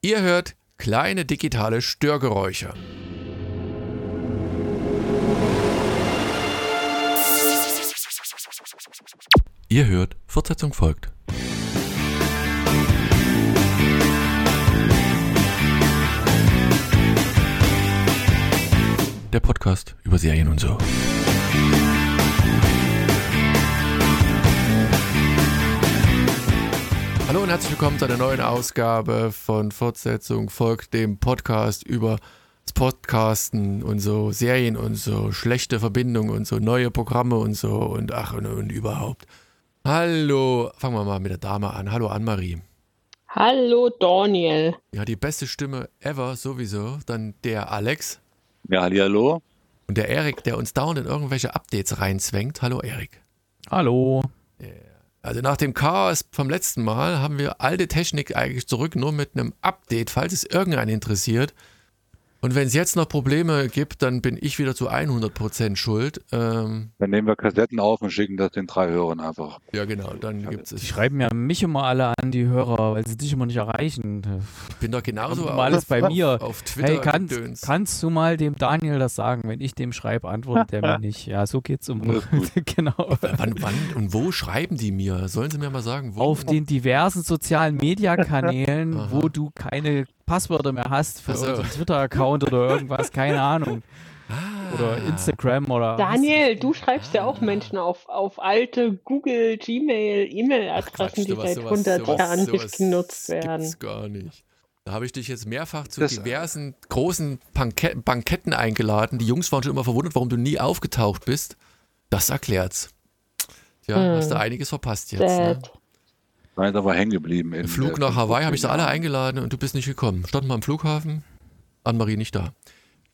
Ihr hört kleine digitale Störgeräusche. Ihr hört, Fortsetzung folgt. Der Podcast über Serien und so. Hallo und herzlich willkommen zu einer neuen Ausgabe von Fortsetzung folgt dem Podcast über das Podcasten und so Serien und so schlechte Verbindungen und so neue Programme und so und ach und, und überhaupt. Hallo, fangen wir mal mit der Dame an. Hallo Annemarie. Hallo Daniel. Ja, die beste Stimme ever sowieso. Dann der Alex Ja, hallo. und der Erik, der uns dauernd in irgendwelche Updates reinzwängt. Hallo Erik. Hallo. Also nach dem Chaos vom letzten Mal haben wir alte Technik eigentlich zurück, nur mit einem Update, falls es irgendeinen interessiert. Und wenn es jetzt noch Probleme gibt, dann bin ich wieder zu 100% schuld. Ähm, Dann nehmen wir Kassetten auf und schicken das den drei Hörern einfach. ja genau, dann gibt Die es. schreiben ja mich immer alle an, die Hörer, weil sie dich immer nicht erreichen. Ich bin doch genauso immer alles bei mir. auf Twitter Hey, kannst, kannst du mal dem Daniel das sagen? Wenn ich dem schreibe, antwortet er mir nicht. Ja, so geht's um. Genau. Wann, wann und wo schreiben die mir? Sollen sie mir mal sagen, wo? Auf den diversen sozialen Mediakanälen, wo du keine Passwörter mehr hast für Ach so. unseren Twitter-Account oder irgendwas, keine Ahnung. Ah. Oder Instagram oder. Daniel, du schreibst ja auch Menschen auf, auf alte Google, Gmail, E-Mail-Adressen, die sowas- seit sowas- 100 sowas- Jahren sowas nicht genutzt werden. Gibt's gar nicht. Da habe ich dich jetzt mehrfach zu Das- diversen großen Banke Banketten eingeladen. Die Jungs waren schon immer verwundert, warum du nie aufgetaucht bist. Das erklärt's. Tja, Hm. hast du einiges verpasst jetzt. Ne? Sad. Seid aber hängen geblieben. Im Flug nach Hawaii habe ich sie alle eingeladen und du bist nicht gekommen. Standen mal am Flughafen, Anne-Marie nicht da.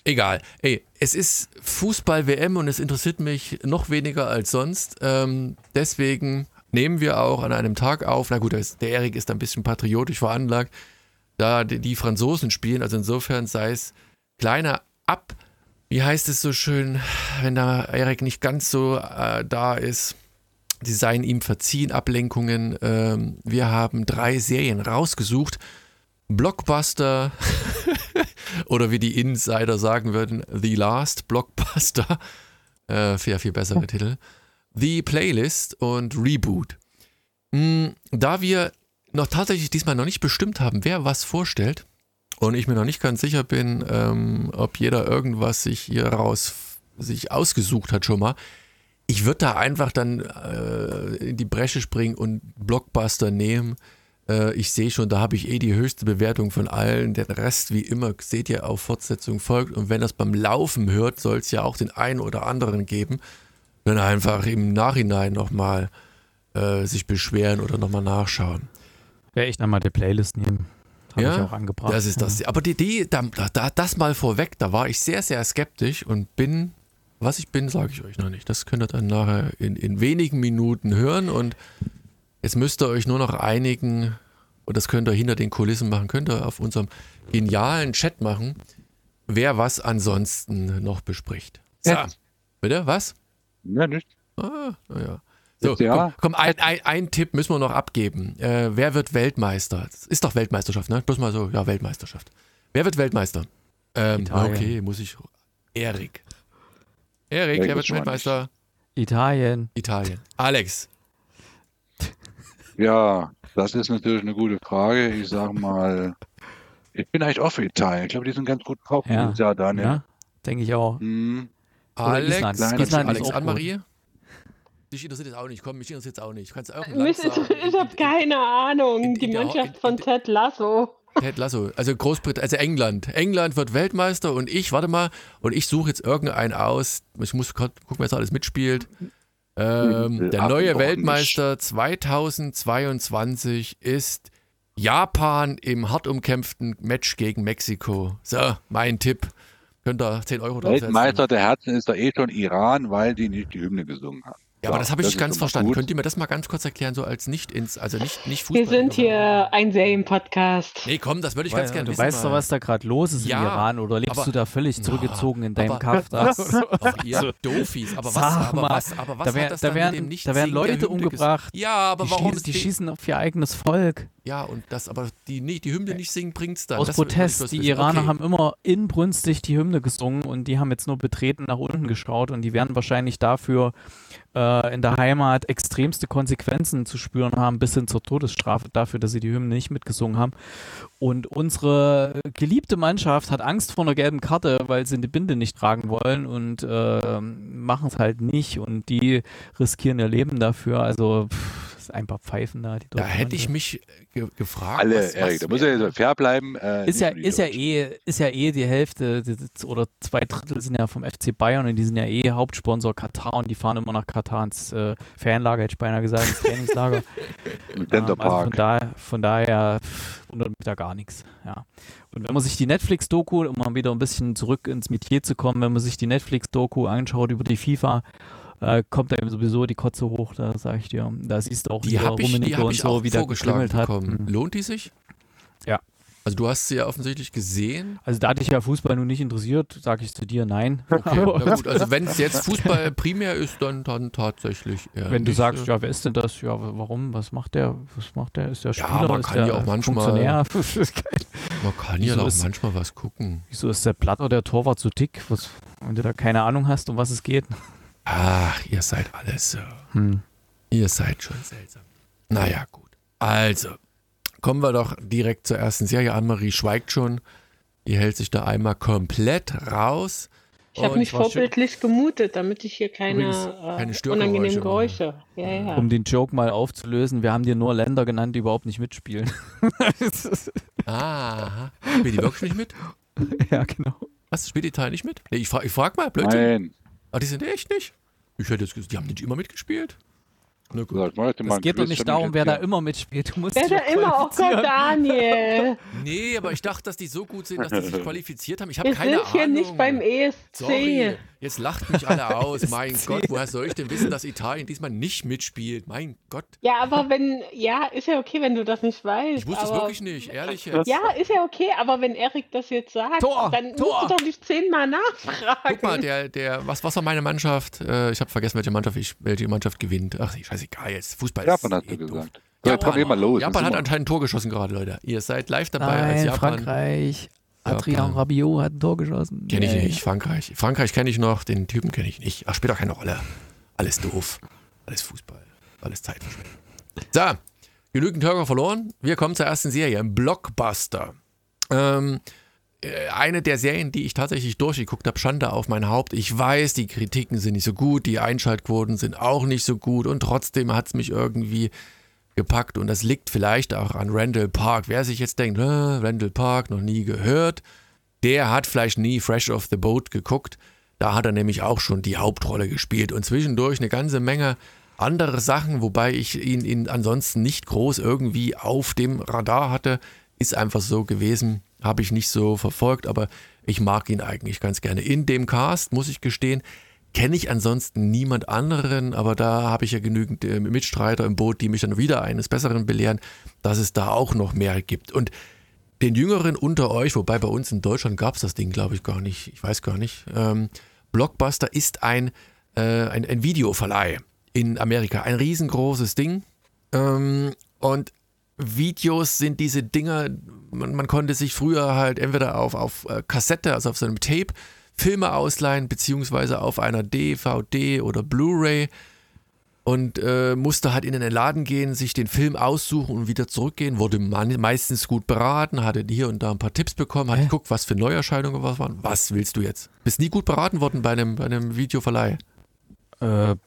Egal. Ey, es ist Fußball-WM und es interessiert mich noch weniger als sonst. Ähm, deswegen nehmen wir auch an einem Tag auf. Na gut, der Erik ist ein bisschen patriotisch veranlagt, da die, die Franzosen spielen. Also insofern sei es kleiner Ab. Wie heißt es so schön, wenn da Erik nicht ganz so äh, da ist? Die seien ihm verziehen, Ablenkungen. Ähm, wir haben drei Serien rausgesucht. Blockbuster oder wie die Insider sagen würden, The Last Blockbuster. Äh, viel, viel bessere Titel. The Playlist und Reboot. Mm, Da wir noch tatsächlich diesmal noch nicht bestimmt haben, wer was vorstellt und ich mir noch nicht ganz sicher bin, ähm, ob jeder irgendwas sich hier raus sich ausgesucht hat schon mal, ich würde da einfach dann äh, in die Bresche springen und Blockbuster nehmen. Äh, ich sehe schon, da habe ich eh die höchste Bewertung von allen. Den Rest, wie immer, seht ihr auf Fortsetzung folgt. Und wenn das beim Laufen hört, soll es ja auch den einen oder anderen geben. Dann einfach im Nachhinein nochmal äh, sich beschweren oder nochmal nachschauen. Werde ich dann mal die Playlist nehmen. Habe Ja, ich auch angebracht. Das ist das. Aber die, die da, da, das mal vorweg, da war ich sehr, sehr skeptisch und bin, was ich bin, sage ich euch noch nicht. Das könnt ihr dann nachher in, in wenigen Minuten hören und jetzt müsst ihr euch nur noch einigen, und das könnt ihr hinter den Kulissen machen, könnt ihr auf unserem genialen Chat machen, wer was ansonsten noch bespricht. So, Ja. bitte, was? Ja, nicht. Ah, naja. So, komm, komm ein, ein, ein Tipp müssen wir noch abgeben. Äh, wer wird Weltmeister? Das ist doch Weltmeisterschaft, ne? Bloß mal so, ja, Weltmeisterschaft. Wer wird Weltmeister? Ähm, okay, muss ich. Erik. Erik, wer wird Weltmeister? Italien. Italien. Alex. Ja, das ist natürlich eine gute Frage. Ich sag mal, ich bin eigentlich auch für Italien. Ich glaube, die sind ganz gut drauf Ja. dieses Jahr, Daniel. Ja, denke ich auch. Hm. Alex. Island. Island ist Alex. Anne-Marie. Dich interessiert es auch nicht. Komm, mich interessiert es auch nicht. Kannst du auch ein Mist, Land ich, sagen? ich habe keine Ahnung. in- Die in der- Mannschaft in- von in- Ted Lasso. Ted Lasso, also Großbritannien, also England. England wird Weltmeister und ich, warte mal, und ich suche jetzt irgendeinen aus. Ich muss gucken, wer jetzt alles mitspielt. Ähm, der Ach, neue doch Weltmeister 2022 ist Japan im hart umkämpften Match gegen Mexiko. So, mein Tipp. Könnt ihr 10 Euro draufsetzen. Weltmeister der Herzen ist doch eh schon Iran, weil die nicht die Hymne gesungen haben. Ja, aber das habe ich nicht ist ganz verstanden. gut. Könnt ihr mir das mal ganz kurz erklären, so als nicht ins, also nicht, nicht Fußball. Wir sind hier ein Serienpodcast. Nee, komm, das würde ich ganz gerne du wissen. weißt doch, was da gerade los ist Ja, im Iran oder lebst aber- du da völlig zurückgezogen in deinem? Ach, ihr Doofies. Aber was, aber mal, was, aber was da wär- hat das da dann werden- mit dem nicht da werden Leute umgebracht. Ja, aber Die, warum die schießen auf ihr eigenes Volk. Ja, und das aber die, nicht, die Hymne nicht singen, bringt's dann. Aus Das Protest. Die. Iraner okay. haben immer inbrünstig die Hymne gesungen und die haben jetzt nur betreten nach unten geschaut und die werden wahrscheinlich dafür äh, in der Heimat extremste Konsequenzen zu spüren haben, bis hin zur Todesstrafe dafür, dass sie die Hymne nicht mitgesungen haben. Und unsere geliebte Mannschaft hat Angst vor einer gelben Karte, weil sie eine Binde nicht tragen wollen und äh, machen es halt nicht und die riskieren ihr Leben dafür. Also pff, das ist ein paar Pfeifen da. Die Da hätte ich mich ge gefragt. Alle, was, Erik, was da muss er jetzt fair bleiben. Äh, Ist ja, ist ja eh, ist ja eh die Hälfte die- oder zwei Drittel sind ja vom FC Bayern und die sind ja eh Hauptsponsor Katar und die fahren immer nach Katar ins äh, Fanlager, hätte ich beinahe gesagt, ins Trainingslager. Ähm, also von, da, von daher wundert mich da gar nichts. Ja. Und wenn man sich die Netflix-Doku, um mal wieder ein bisschen zurück ins Metier zu kommen, wenn man sich die Netflix-Doku anschaut über die FIFA, äh, kommt da eben sowieso die Kotze hoch, da sage ich dir. Da siehst du auch die wieder habe ich, die Rummenigge hab und ich so, auch wie der vorgeschlagen hat. bekommen. Mhm. Lohnt die sich? Ja. Also du hast sie ja offensichtlich gesehen. Also da dich ja Fußball nun nicht interessiert, sage ich zu dir nein. Okay, na gut, also wenn es jetzt Fußball primär ist, dann, dann tatsächlich Wenn du nicht, sagst, ja, wer ist denn das? Ja, warum? Was macht der? Was macht der? Ist der Ja, Spieler? man ist kann der ja auch manchmal- Funktionär? man kann ja auch ist- manchmal was gucken. Wieso ist der Blatter der Torwart so dick? Was, wenn du da keine Ahnung hast, um was es geht? Ach, ihr seid alles so. Hm. Ihr seid schon seltsam. Naja, gut. Also, kommen wir doch direkt zur ersten Serie. Anne-Marie schweigt schon. Die hält sich da einmal komplett raus. Ich habe mich vorbildlich gemutet, damit ich hier keine, Übrigens, äh, keine Störgeräusche unangenehmen. Geräusche. Ja, ja. Um den Joke mal aufzulösen, wir haben dir nur Länder genannt, die überhaupt nicht mitspielen. Ah, spielt die wirklich nicht mit? ja, genau. Was, spielt Italien nicht mit? Nee, ich frage ich frag mal, Blödsinn. Nein. Ah, die sind echt nicht? Ich hätte jetzt gesagt, die haben nicht immer mitgespielt. Na gut. Ich Es geht doch nicht darum, ich wer da immer mitspielt. Du musst Wer da ja immer, oh Gott. Daniel. Nee, aber ich dachte, dass die so gut sind, dass die sich qualifiziert haben. Ich habe Wir keine sind hier Ahnung. nicht beim ESC. Sorry, jetzt lacht mich alle aus. Mein Gott, woher soll ich denn wissen, dass Italien diesmal nicht mitspielt? Mein Gott, Ja, aber wenn, ja, ist ja okay, wenn du das nicht weißt. ich wusste es wirklich nicht, ehrlich jetzt. Ja, ist ja okay, aber wenn Erik das jetzt sagt, Tor, dann Tor. musst du doch nicht zehnmal nachfragen. Guck mal, der, der, was, was war meine Mannschaft? Äh, ich habe vergessen, welche Mannschaft, ich, welche Mannschaft gewinnt. Ach, scheißegal, jetzt Fußball Japan ist hast eh du doof. gesagt. So, jetzt mal los. Japan hat anscheinend ein Tor geschossen gerade, Leute. Ihr seid live dabei als Nein, Japan. Frankreich. Adrian Japan. Rabiot hat ein Tor geschossen. Kenne ich nicht. Frankreich. Frankreich kenne ich noch, den Typen kenne ich nicht. Ach, spielt doch keine Rolle. Alles doof. Alles Fußball. Alles Zeitverschwendung. So, genügend Hörer verloren. Wir kommen zur ersten Serie. Ein Blockbuster. Ähm, äh, eine der Serien, die ich tatsächlich durchgeguckt habe, Schande auf mein Haupt. Ich weiß, die Kritiken sind nicht so gut, die Einschaltquoten sind auch nicht so gut und trotzdem hat es mich irgendwie gepackt und das liegt vielleicht auch an Randall Park. Wer sich jetzt denkt, äh, Randall Park, noch nie gehört, der hat vielleicht nie Fresh off the Boat geguckt. Da hat er nämlich auch schon die Hauptrolle gespielt und zwischendurch eine ganze Menge andere Sachen, wobei ich ihn, ihn ansonsten nicht groß irgendwie auf dem Radar hatte. Ist einfach so gewesen, habe ich nicht so verfolgt, aber ich mag ihn eigentlich ganz gerne. In dem Cast, muss ich gestehen, kenne ich ansonsten niemand anderen, aber da habe ich ja genügend äh, Mitstreiter im Boot, die mich dann wieder eines Besseren belehren, dass es da auch noch mehr gibt. Und den Jüngeren unter euch, wobei bei uns in Deutschland gab es das Ding, glaube ich, gar nicht, ich weiß gar nicht. Ähm, Blockbuster ist ein, äh, ein, ein Videoverleih in Amerika, ein riesengroßes Ding. Ähm, und Videos sind diese Dinger, man, man konnte sich früher halt entweder auf, auf äh, Kassette, also auf so einem Tape, Filme ausleihen, beziehungsweise auf einer DVD oder Blu-ray und äh, musste halt in den Laden gehen, sich den Film aussuchen und wieder zurückgehen, wurde man, meistens gut beraten, hatte hier und da ein paar Tipps bekommen, hat Hä? geguckt, was für Neuerscheinungen was waren. Was willst du jetzt? Bist nie gut beraten worden bei einem, bei einem Videoverleih. Äh, pff,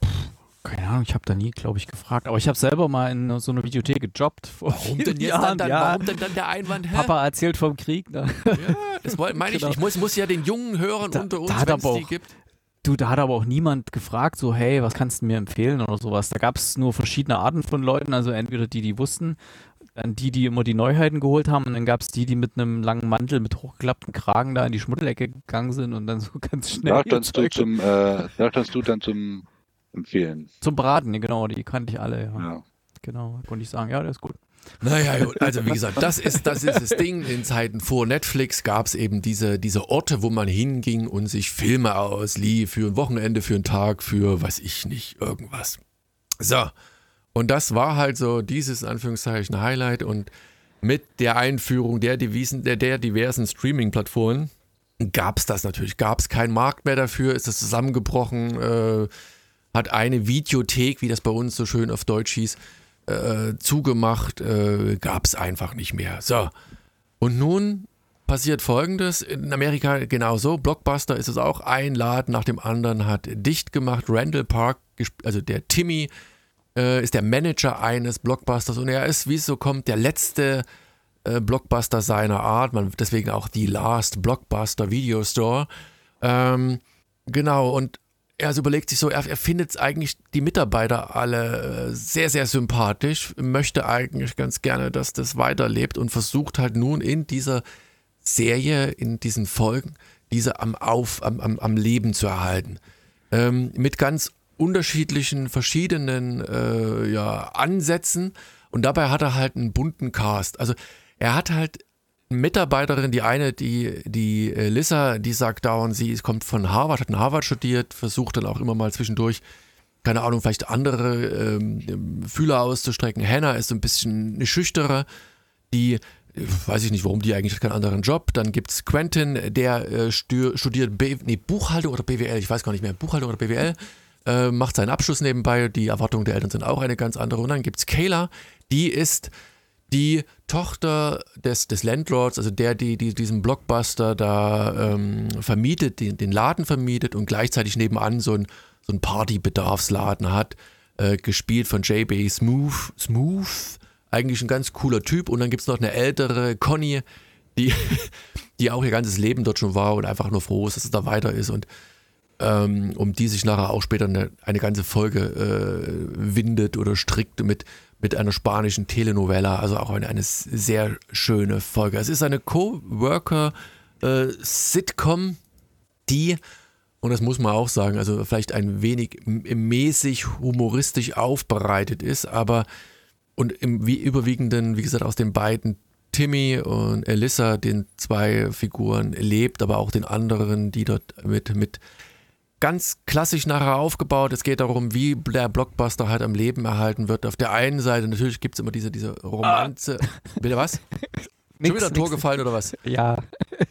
keine Ahnung, ich habe da nie, glaube ich, gefragt. Aber ich habe selber mal in so einer Videothek gejobbt. Vor Warum denn jetzt Jahren, dann, dann, ja. warum denn dann der Einwand? Hä? Papa erzählt vom Krieg. Ne? Ja, das meine ich. Genau. Ich muss, muss ja den jungen Hörern Da- unter uns, wenn es die auch- gibt. Du, da hat aber auch niemand gefragt, so, hey, was kannst du mir empfehlen oder sowas. Da gab es nur verschiedene Arten von Leuten, also entweder die, die wussten, dann die, die immer die Neuheiten geholt haben und dann gab es die, die mit einem langen Mantel mit hochgeklappten Kragen da in die Schmuddelecke gegangen sind und dann so ganz schnell ihr standst du zum, äh, standst du dann zum Empfehlen. zum Braten, genau, die kannte ich alle, ja. Ja. Genau, konnte ich sagen, ja, der ist gut. Naja, gut, also wie gesagt, das ist, das ist das Ding. In Zeiten vor Netflix gab es eben diese, diese Orte, wo man hinging und sich Filme auslieh für ein Wochenende, für einen Tag, für weiß ich nicht, irgendwas. So. Und das war halt so dieses Anführungszeichen Highlight und mit der Einführung der, Devisen, der, der diversen Streaming-Plattformen gab es das natürlich. Gab es keinen Markt mehr dafür, ist das zusammengebrochen, äh, hat eine Videothek, wie das bei uns so schön auf Deutsch hieß, äh, zugemacht, äh, gab es einfach nicht mehr. So. Und nun passiert folgendes: In Amerika genauso. Blockbuster ist es auch. Ein Laden nach dem anderen hat dicht gemacht. Randall Park, also der Timmy, äh, ist der Manager eines Blockbusters und er ist, wie es so kommt, der letzte äh, Blockbuster seiner Art. Man, deswegen auch die Last Blockbuster Video Store. Ähm, genau, und er also überlegt sich so, er, er findet eigentlich die Mitarbeiter alle äh, sehr, sehr sympathisch, möchte eigentlich ganz gerne, dass das weiterlebt und versucht halt nun in dieser Serie, in diesen Folgen, diese am, Auf, am, am, am Leben zu erhalten. Ähm, mit ganz unterschiedlichen, verschiedenen äh, ja, Ansätzen und dabei hat er halt einen bunten Cast. Also er hat halt Mitarbeiterin, die eine, die, die äh, Lissa, die sagt dauernd, sie kommt von Harvard, hat in Harvard studiert, versucht dann auch immer mal zwischendurch, keine Ahnung, vielleicht andere ähm, Fühler auszustrecken. Hannah ist so ein bisschen eine schüchtere, die weiß ich nicht, warum die eigentlich keinen anderen Job. Dann gibt es Quentin, der äh, studiert B nee, Buchhaltung oder BWL, ich weiß gar nicht mehr, Buchhaltung oder BWL, äh, macht seinen Abschluss nebenbei. Die Erwartungen der Eltern sind auch eine ganz andere. Und dann gibt es Kayla, die ist die Tochter des, des Landlords, also der, die, die diesen Blockbuster da ähm, vermietet, den, den Laden vermietet und gleichzeitig nebenan so ein, so ein Partybedarfsladen hat, äh, gespielt von J.B. Smooth, Smooth, eigentlich ein ganz cooler Typ. Und dann gibt es noch eine ältere Conny, die, die auch ihr ganzes Leben dort schon war und einfach nur froh ist, dass es da weiter ist und ähm, um die sich nachher auch später eine, eine ganze Folge äh, windet oder strickt mit mit einer spanischen Telenovela, also auch eine, eine sehr schöne Folge. Es ist eine Co-Worker-Sitcom, äh, die, und das muss man auch sagen, also vielleicht ein wenig mäßig humoristisch aufbereitet ist, aber und im wie überwiegenden, wie gesagt, aus den beiden Timmy und Elissa, den zwei Figuren, lebt, aber auch den anderen, die dort mit, mit ganz klassisch nachher aufgebaut. Es geht darum, wie der Blockbuster halt am Leben erhalten wird. Auf der einen Seite natürlich gibt es immer diese, diese Romanze. Ah. Bitte was? Nix, Schon wieder ein Tor gefallen oder was? Ja.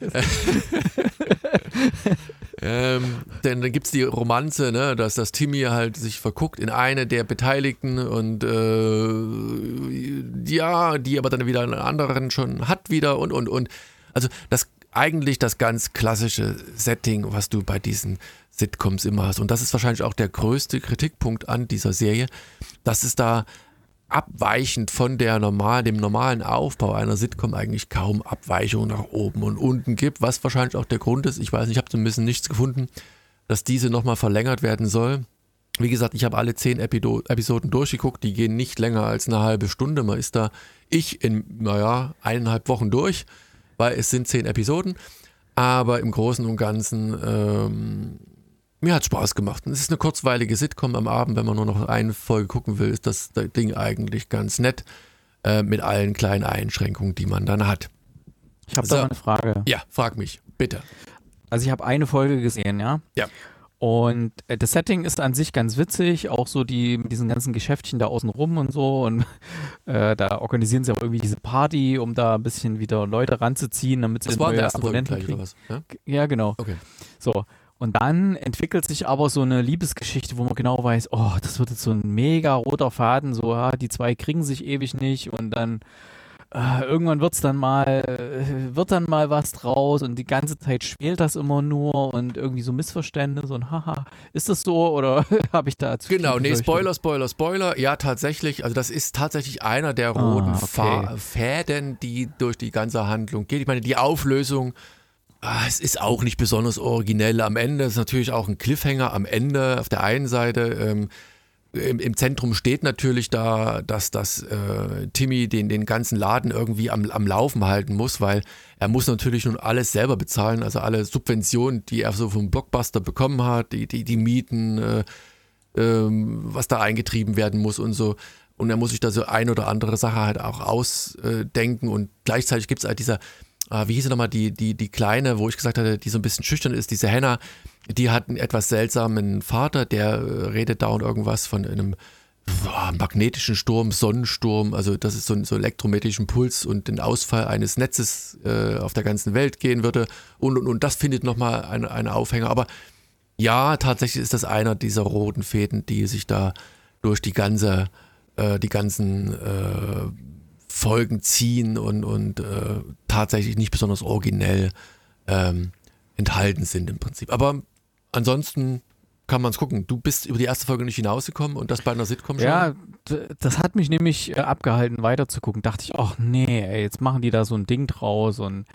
ähm, denn dann gibt es die Romanze, ne, dass das Timmy halt sich verguckt in eine der Beteiligten und äh, ja, die aber dann wieder einen anderen schon hat wieder und und und. Also das eigentlich das ganz klassische Setting, was du bei diesen Sitcoms immer hast. Und das ist wahrscheinlich auch der größte Kritikpunkt an dieser Serie, dass es da abweichend von der normal, dem normalen Aufbau einer Sitcom eigentlich kaum Abweichungen nach oben und unten gibt, was wahrscheinlich auch der Grund ist, ich weiß nicht, ich habe zumindest nichts gefunden, dass diese nochmal verlängert werden soll. Wie gesagt, ich habe alle zehn Epido Episoden durchgeguckt, die gehen nicht länger als eine halbe Stunde. Man ist da, ich in, naja, eineinhalb Wochen durch, weil es sind zehn Episoden. Aber im Großen und Ganzen ähm, mir hat Spaß gemacht. Und es ist eine kurzweilige Sitcom am Abend, wenn man nur noch eine Folge gucken will, ist das Ding eigentlich ganz nett äh, mit allen kleinen Einschränkungen, die man dann hat. Ich habe so. da eine Frage. Ja, frag mich, bitte. Also ich habe eine Folge gesehen, ja? Ja. Und äh, das Setting ist an sich ganz witzig, auch so die mit diesen ganzen Geschäftchen da außen rum und so. Und äh, da organisieren sie auch irgendwie diese Party, um da ein bisschen wieder Leute ranzuziehen, damit sie das neue Abonnenten kriegen. Oder was, ja? ja, genau. Okay. So. Und dann entwickelt sich aber so eine Liebesgeschichte, wo man genau weiß, oh, das wird jetzt so ein mega roter Faden, so, ja, die zwei kriegen sich ewig nicht und dann äh, irgendwann wird's dann mal, äh, wird dann mal was draus und die ganze Zeit spielt das immer nur und irgendwie so Missverständnisse und haha, ist das so oder habe ich da zu Genau, nee, Spoiler, Spoiler, Spoiler. Ja, tatsächlich, also das ist tatsächlich einer der ah, roten ah, okay. Fäden, die durch die ganze Handlung geht. Ich meine, die Auflösung Ah, es ist auch nicht besonders originell. Am Ende ist natürlich auch ein Cliffhanger. Am Ende auf der einen Seite ähm, im, im, Zentrum steht natürlich da, dass das äh, Timmy den, den ganzen Laden irgendwie am, am Laufen halten muss, weil er muss natürlich nun alles selber bezahlen, also alle Subventionen, die er so vom Blockbuster bekommen hat, die, die, die Mieten, äh, äh, was da eingetrieben werden muss und so. Und er muss sich da so ein oder andere Sache halt auch ausdenken und gleichzeitig gibt es halt dieser äh, wie hieß sie nochmal, die, die, die Kleine, wo ich gesagt hatte, die so ein bisschen schüchtern ist, diese Hannah, die hat einen etwas seltsamen Vater, der äh, redet da und irgendwas von einem boah, magnetischen Sturm, Sonnensturm, also dass es so einen so elektromagnetischen Puls und den Ausfall eines Netzes äh, auf der ganzen Welt gehen würde. Und, und, und das findet nochmal eine, eine Aufhänger. Aber ja, tatsächlich ist das einer dieser roten Fäden, die sich da durch die ganze, äh, die ganzen äh, Folgen ziehen und, und äh, tatsächlich nicht besonders originell ähm, enthalten sind im Prinzip. Aber ansonsten kann man es gucken. Du bist über die erste Folge nicht hinausgekommen und das bei einer Sitcom schon? Ja, das hat mich nämlich äh, abgehalten, weiterzugucken. Dachte ich, ach nee, ey, jetzt machen die da so ein Ding draus und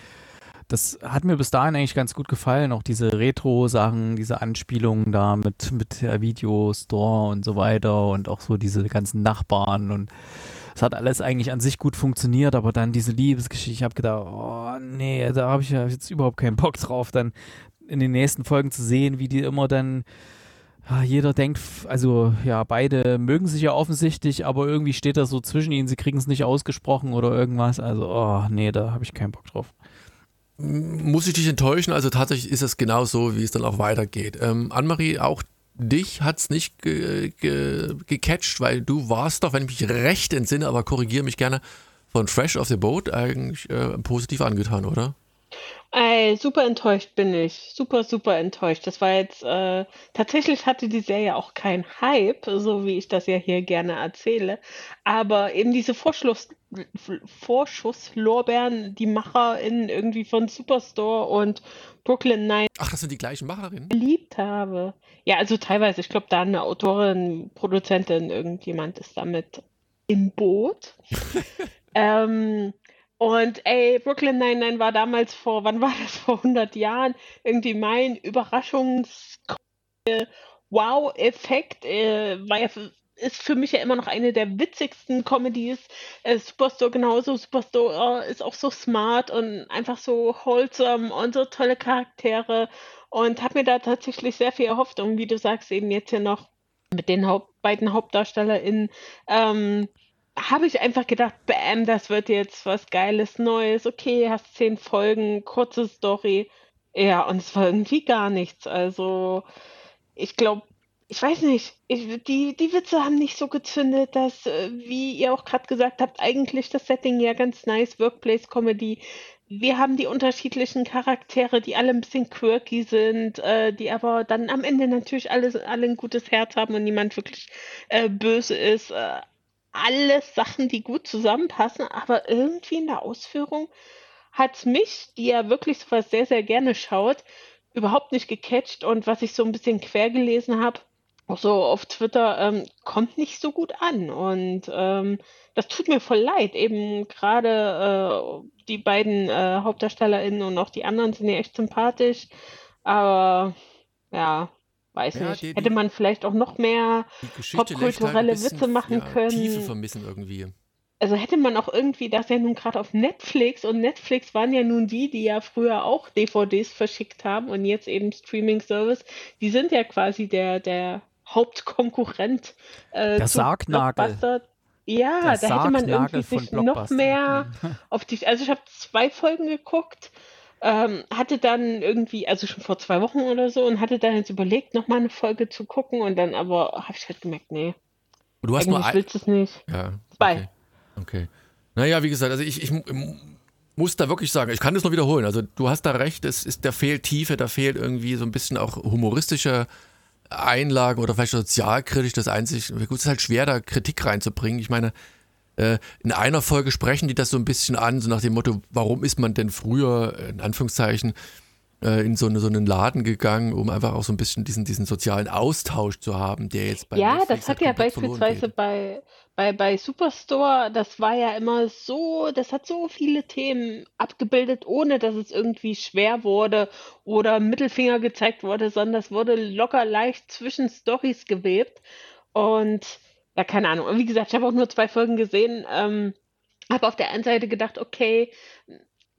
das hat mir bis dahin eigentlich ganz gut gefallen. Auch diese Retro-Sachen, diese Anspielungen da mit, mit Videostore und so weiter und auch so diese ganzen Nachbarn und es hat alles eigentlich an sich gut funktioniert, aber dann diese Liebesgeschichte, ich habe gedacht, oh nee, da habe ich ja jetzt überhaupt keinen Bock drauf, dann in den nächsten Folgen zu sehen, wie die immer dann ja, jeder denkt, also ja, beide mögen sich ja offensichtlich, aber irgendwie steht das so zwischen ihnen, sie kriegen es nicht ausgesprochen oder irgendwas. Also, oh, nee, da habe ich keinen Bock drauf. Muss ich dich enttäuschen? Also tatsächlich ist es genau so, wie es dann auch weitergeht. Ähm, Annemarie, auch dich hat es nicht ge ge gecatcht, weil du warst doch, wenn ich mich recht entsinne, aber korrigiere mich gerne, von Fresh of the Boat eigentlich äh, positiv angetan, oder? Ey, super enttäuscht bin ich. Super, super enttäuscht. Das war jetzt, äh, tatsächlich hatte die Serie auch keinen Hype, so wie ich das ja hier gerne erzähle. Aber eben diese Vorschluss, Vorschusslorbeeren, die MacherInnen irgendwie von Superstore und Brooklyn Nine Ach, das sind die gleichen Macherinnen? geliebt habe. Ja, also teilweise. Ich glaube, da eine Autorin, Produzentin, irgendjemand ist damit im Boot. ähm, und ey, Brooklyn Nine-Nine war damals vor, wann war das, vor 100 Jahren, irgendwie mein Überraschungs- Wow-Effekt, äh, war ja, ist für mich ja immer noch eine der witzigsten Comedies. Äh, Superstore genauso, Superstore äh, ist auch so smart und einfach so wholesome und so tolle Charaktere und habe mir da tatsächlich sehr viel erhofft und wie du sagst, eben jetzt hier noch mit den Haupt beiden HauptdarstellerInnen, ähm, habe ich einfach gedacht, bam, das wird jetzt was Geiles, Neues. Okay, hast zehn Folgen, kurze Story. Ja, und es war irgendwie gar nichts. Also, ich glaube, ich weiß nicht, ich, die, die Witze haben nicht so gezündet, dass, äh, wie ihr auch gerade gesagt habt, eigentlich das Setting ja ganz nice, Workplace Comedy. Wir haben die unterschiedlichen Charaktere, die alle ein bisschen quirky sind, äh, die aber dann am Ende natürlich alle, alle ein gutes Herz haben und niemand wirklich äh, böse ist. Äh, alles Sachen, die gut zusammenpassen, aber irgendwie in der Ausführung hat mich, die ja wirklich sowas sehr, sehr gerne schaut, überhaupt nicht gecatcht und was ich so ein bisschen quer gelesen habe, auch so auf Twitter, ähm, kommt nicht so gut an und ähm, das tut mir voll leid. Eben gerade äh, die beiden äh, HauptdarstellerInnen und auch die anderen sind ja echt sympathisch, aber ja, weiß Ja, nicht. die- Hätte man vielleicht auch noch mehr halt popkulturelle bisschen, Witze machen ja, können. Tiefe vermissen irgendwie. Also hätte man auch irgendwie das ja nun gerade auf Netflix und Netflix waren ja nun die, die ja früher auch DVDs verschickt haben und jetzt eben Streaming-Service. Die sind ja quasi der, der Hauptkonkurrent äh, Der zu Sargnagel. Blockbuster. Ja, Der da hätte man Sargnagel irgendwie sich noch mehr auf die. Also ich habe zwei Folgen geguckt, ähm, hatte dann irgendwie, also schon vor zwei Wochen oder so, und hatte dann jetzt überlegt, nochmal eine Folge zu gucken und dann aber habe ich halt gemerkt, nee, Und du hast nur eigentlich ein, willst du es nicht. Ja. Zwei. Okay. okay. Naja, wie gesagt, also ich, ich muss da wirklich sagen, ich kann das nur wiederholen. Also du hast da recht, es ist, da fehlt Tiefe, da fehlt irgendwie so ein bisschen auch humoristische Einlagen oder vielleicht sozialkritisch das einzig. Gut, es ist halt schwer, da Kritik reinzubringen. Ich meine, äh, in einer Folge sprechen die das so ein bisschen an, so nach dem Motto, warum ist man denn früher, in Anführungszeichen, äh, in so, eine, so einen Laden gegangen, um einfach auch so ein bisschen diesen, diesen sozialen Austausch zu haben, der jetzt bei Ja, Netflix das hat halt ja komplett verloren beispielsweise bei, bei, bei Superstore, das war ja immer so, das hat so viele Themen abgebildet, ohne dass es irgendwie schwer wurde oder Mittelfinger gezeigt wurde, sondern das wurde locker leicht zwischen Stories gewebt. Und ja, keine Ahnung. Und wie gesagt, ich habe auch nur zwei Folgen gesehen. Ähm, habe auf der einen Seite gedacht, okay,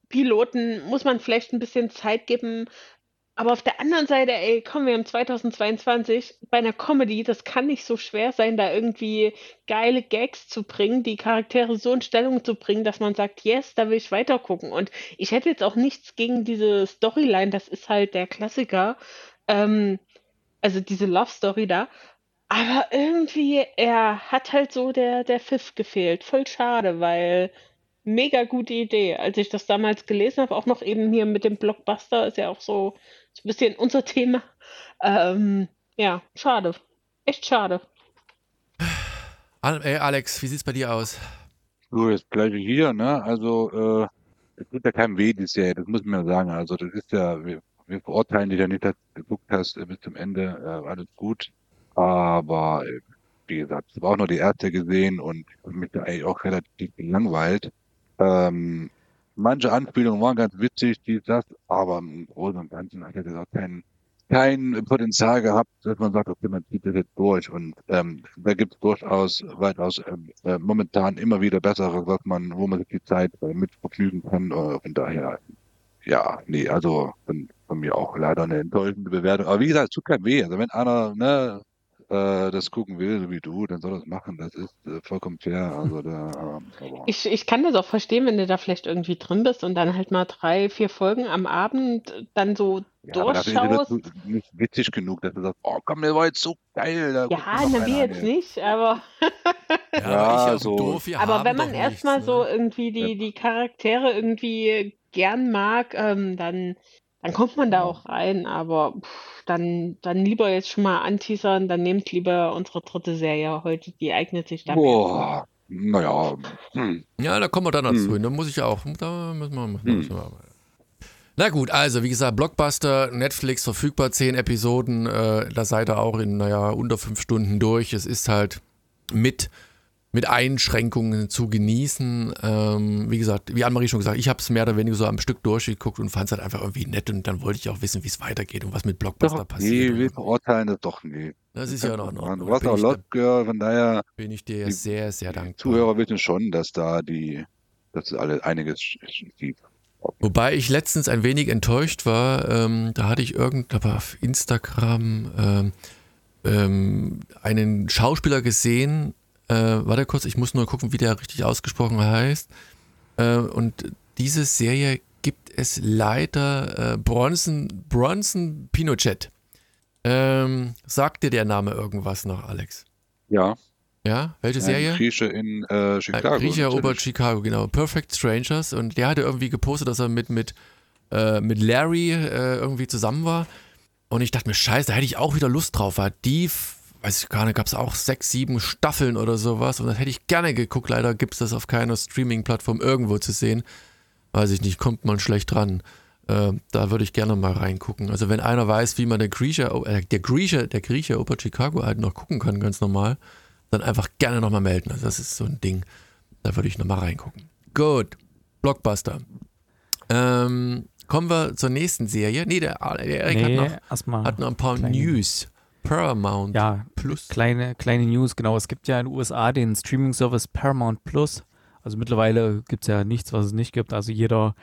Piloten muss man vielleicht ein bisschen Zeit geben, aber auf der anderen Seite, ey, kommen wir im 2022 bei einer Comedy, das kann nicht so schwer sein, da irgendwie geile Gags zu bringen, die Charaktere so in Stellung zu bringen, dass man sagt, yes, da will ich weiter gucken. Und ich hätte jetzt auch nichts gegen diese Storyline, das ist halt der Klassiker, ähm, also diese Love Story da. Aber irgendwie, er hat halt so der, der Pfiff gefehlt. Voll schade, weil mega gute Idee. Als ich das damals gelesen habe, auch noch eben hier mit dem Blockbuster, ist ja auch so, so ein bisschen unser Thema. Ähm, ja, schade. Echt schade. Ey, Alex, wie sieht's bei dir aus? So, jetzt gleich hier, ne? Also, äh, es tut ja keinem weh, die Serie, das muss man ja sagen. Also, das ist ja, wir, wir verurteilen dich ja nicht, dass du geguckt hast äh, bis zum Ende, äh, alles gut. Aber, äh, wie gesagt, ich habe auch nur die erste gesehen und mich da eigentlich auch relativ gelangweilt. Ähm, manche Anspielungen waren ganz witzig, dies, das, aber im Großen und Ganzen hat er auch kein, kein Potenzial gehabt, dass man sagt, okay, man zieht das jetzt durch. Und ähm, da gibt es durchaus weitaus ähm, äh, momentan immer wieder bessere, was man, wo man sich die Zeit äh, mit vergnügen kann. Äh, von daher, ja, nee, also von, von mir auch leider eine enttäuschende Bewertung. Aber wie gesagt, es tut keinem weh. Also wenn einer ne, äh, das gucken will, so wie du, dann soll das machen. Das ist äh, vollkommen fair. Also da, ähm, aber Ich, ich kann das auch verstehen, wenn du da vielleicht irgendwie drin bist und dann halt mal drei, vier Folgen am Abend dann so ja, aber durchschaust. das nicht witzig genug, dass du sagst, oh komm, der war jetzt so geil. Da Ja, na, einer wir jetzt ey. nicht, aber, Ja, Ja, aber so- doof, wir aber haben wenn man erstmal nichts, so ne? irgendwie die, die Charaktere irgendwie gern mag, ähm, dann, dann kommt man da Ja. auch rein, aber pff, dann, dann lieber jetzt schon mal anteasern, dann nehmt lieber unsere dritte Serie heute, die eignet sich dafür. Boah, naja, hm. Ja, da kommen wir dann dazu. Hm. Da muss ich auch. Da müssen wir, müssen wir, Hm. müssen wir Na gut, also wie gesagt, Blockbuster, Netflix verfügbar, zehn Episoden. Äh, da seid ihr auch in, naja, unter fünf Stunden durch. Es ist halt mit, mit Einschränkungen zu genießen. Ähm, wie gesagt, wie Anne-Marie schon gesagt, ich habe es mehr oder weniger so am Stück durchgeguckt und fand es halt einfach irgendwie nett. Und dann wollte ich auch wissen, wie es weitergeht und was mit Blockbuster Doch, passiert. nee, wir verurteilen das doch nie. das ist ja noch in Ordnung. Du warst auch ich, da, Lost Girl, von daher, bin ich dir die sehr, sehr dankbar. Zuhörer wissen schon, dass da die, dass alle einiges schief. Wobei ich letztens ein wenig enttäuscht war, ähm, da hatte ich irgend, aber auf Instagram ähm, ähm, einen Schauspieler gesehen, äh, warte kurz, ich muss nur gucken, wie der richtig ausgesprochen heißt. Äh, und diese Serie gibt es leider äh, Bronson, Bronson Pinochet. Ähm, sagt dir der Name irgendwas noch, Alex? Ja, Ja, welche ein Serie? Grieche in äh, Chicago. Griecher natürlich. Ober Chicago, genau. Perfect Strangers. Und der hatte irgendwie gepostet, dass er mit, mit, äh, mit Larry äh, irgendwie zusammen war. Und ich dachte mir, scheiße, da hätte ich auch wieder Lust drauf. War die, weiß ich gar nicht, gab es auch sechs, sieben Staffeln oder sowas. Und das hätte ich gerne geguckt. Leider gibt es das auf keiner Streaming-Plattform irgendwo zu sehen. Weiß ich nicht, kommt man schlecht dran. Äh, da würde ich gerne mal reingucken. Also wenn einer weiß, wie man der Griecher, äh, der Griecher, der Griecher Ober Chicago halt noch gucken kann, ganz normal, dann einfach gerne nochmal melden. Also das ist so ein Ding. Da würde ich nochmal reingucken. Gut. Blockbuster. Ähm, kommen wir zur nächsten Serie. Nee, der, der Erik nee, hat, noch, hat noch ein paar kleine- News. Paramount ja, Plus. kleine, kleine News, genau. Es gibt ja in den USA den Streaming-Service Paramount Plus. Also mittlerweile gibt es ja nichts, was es nicht gibt. Also jeder,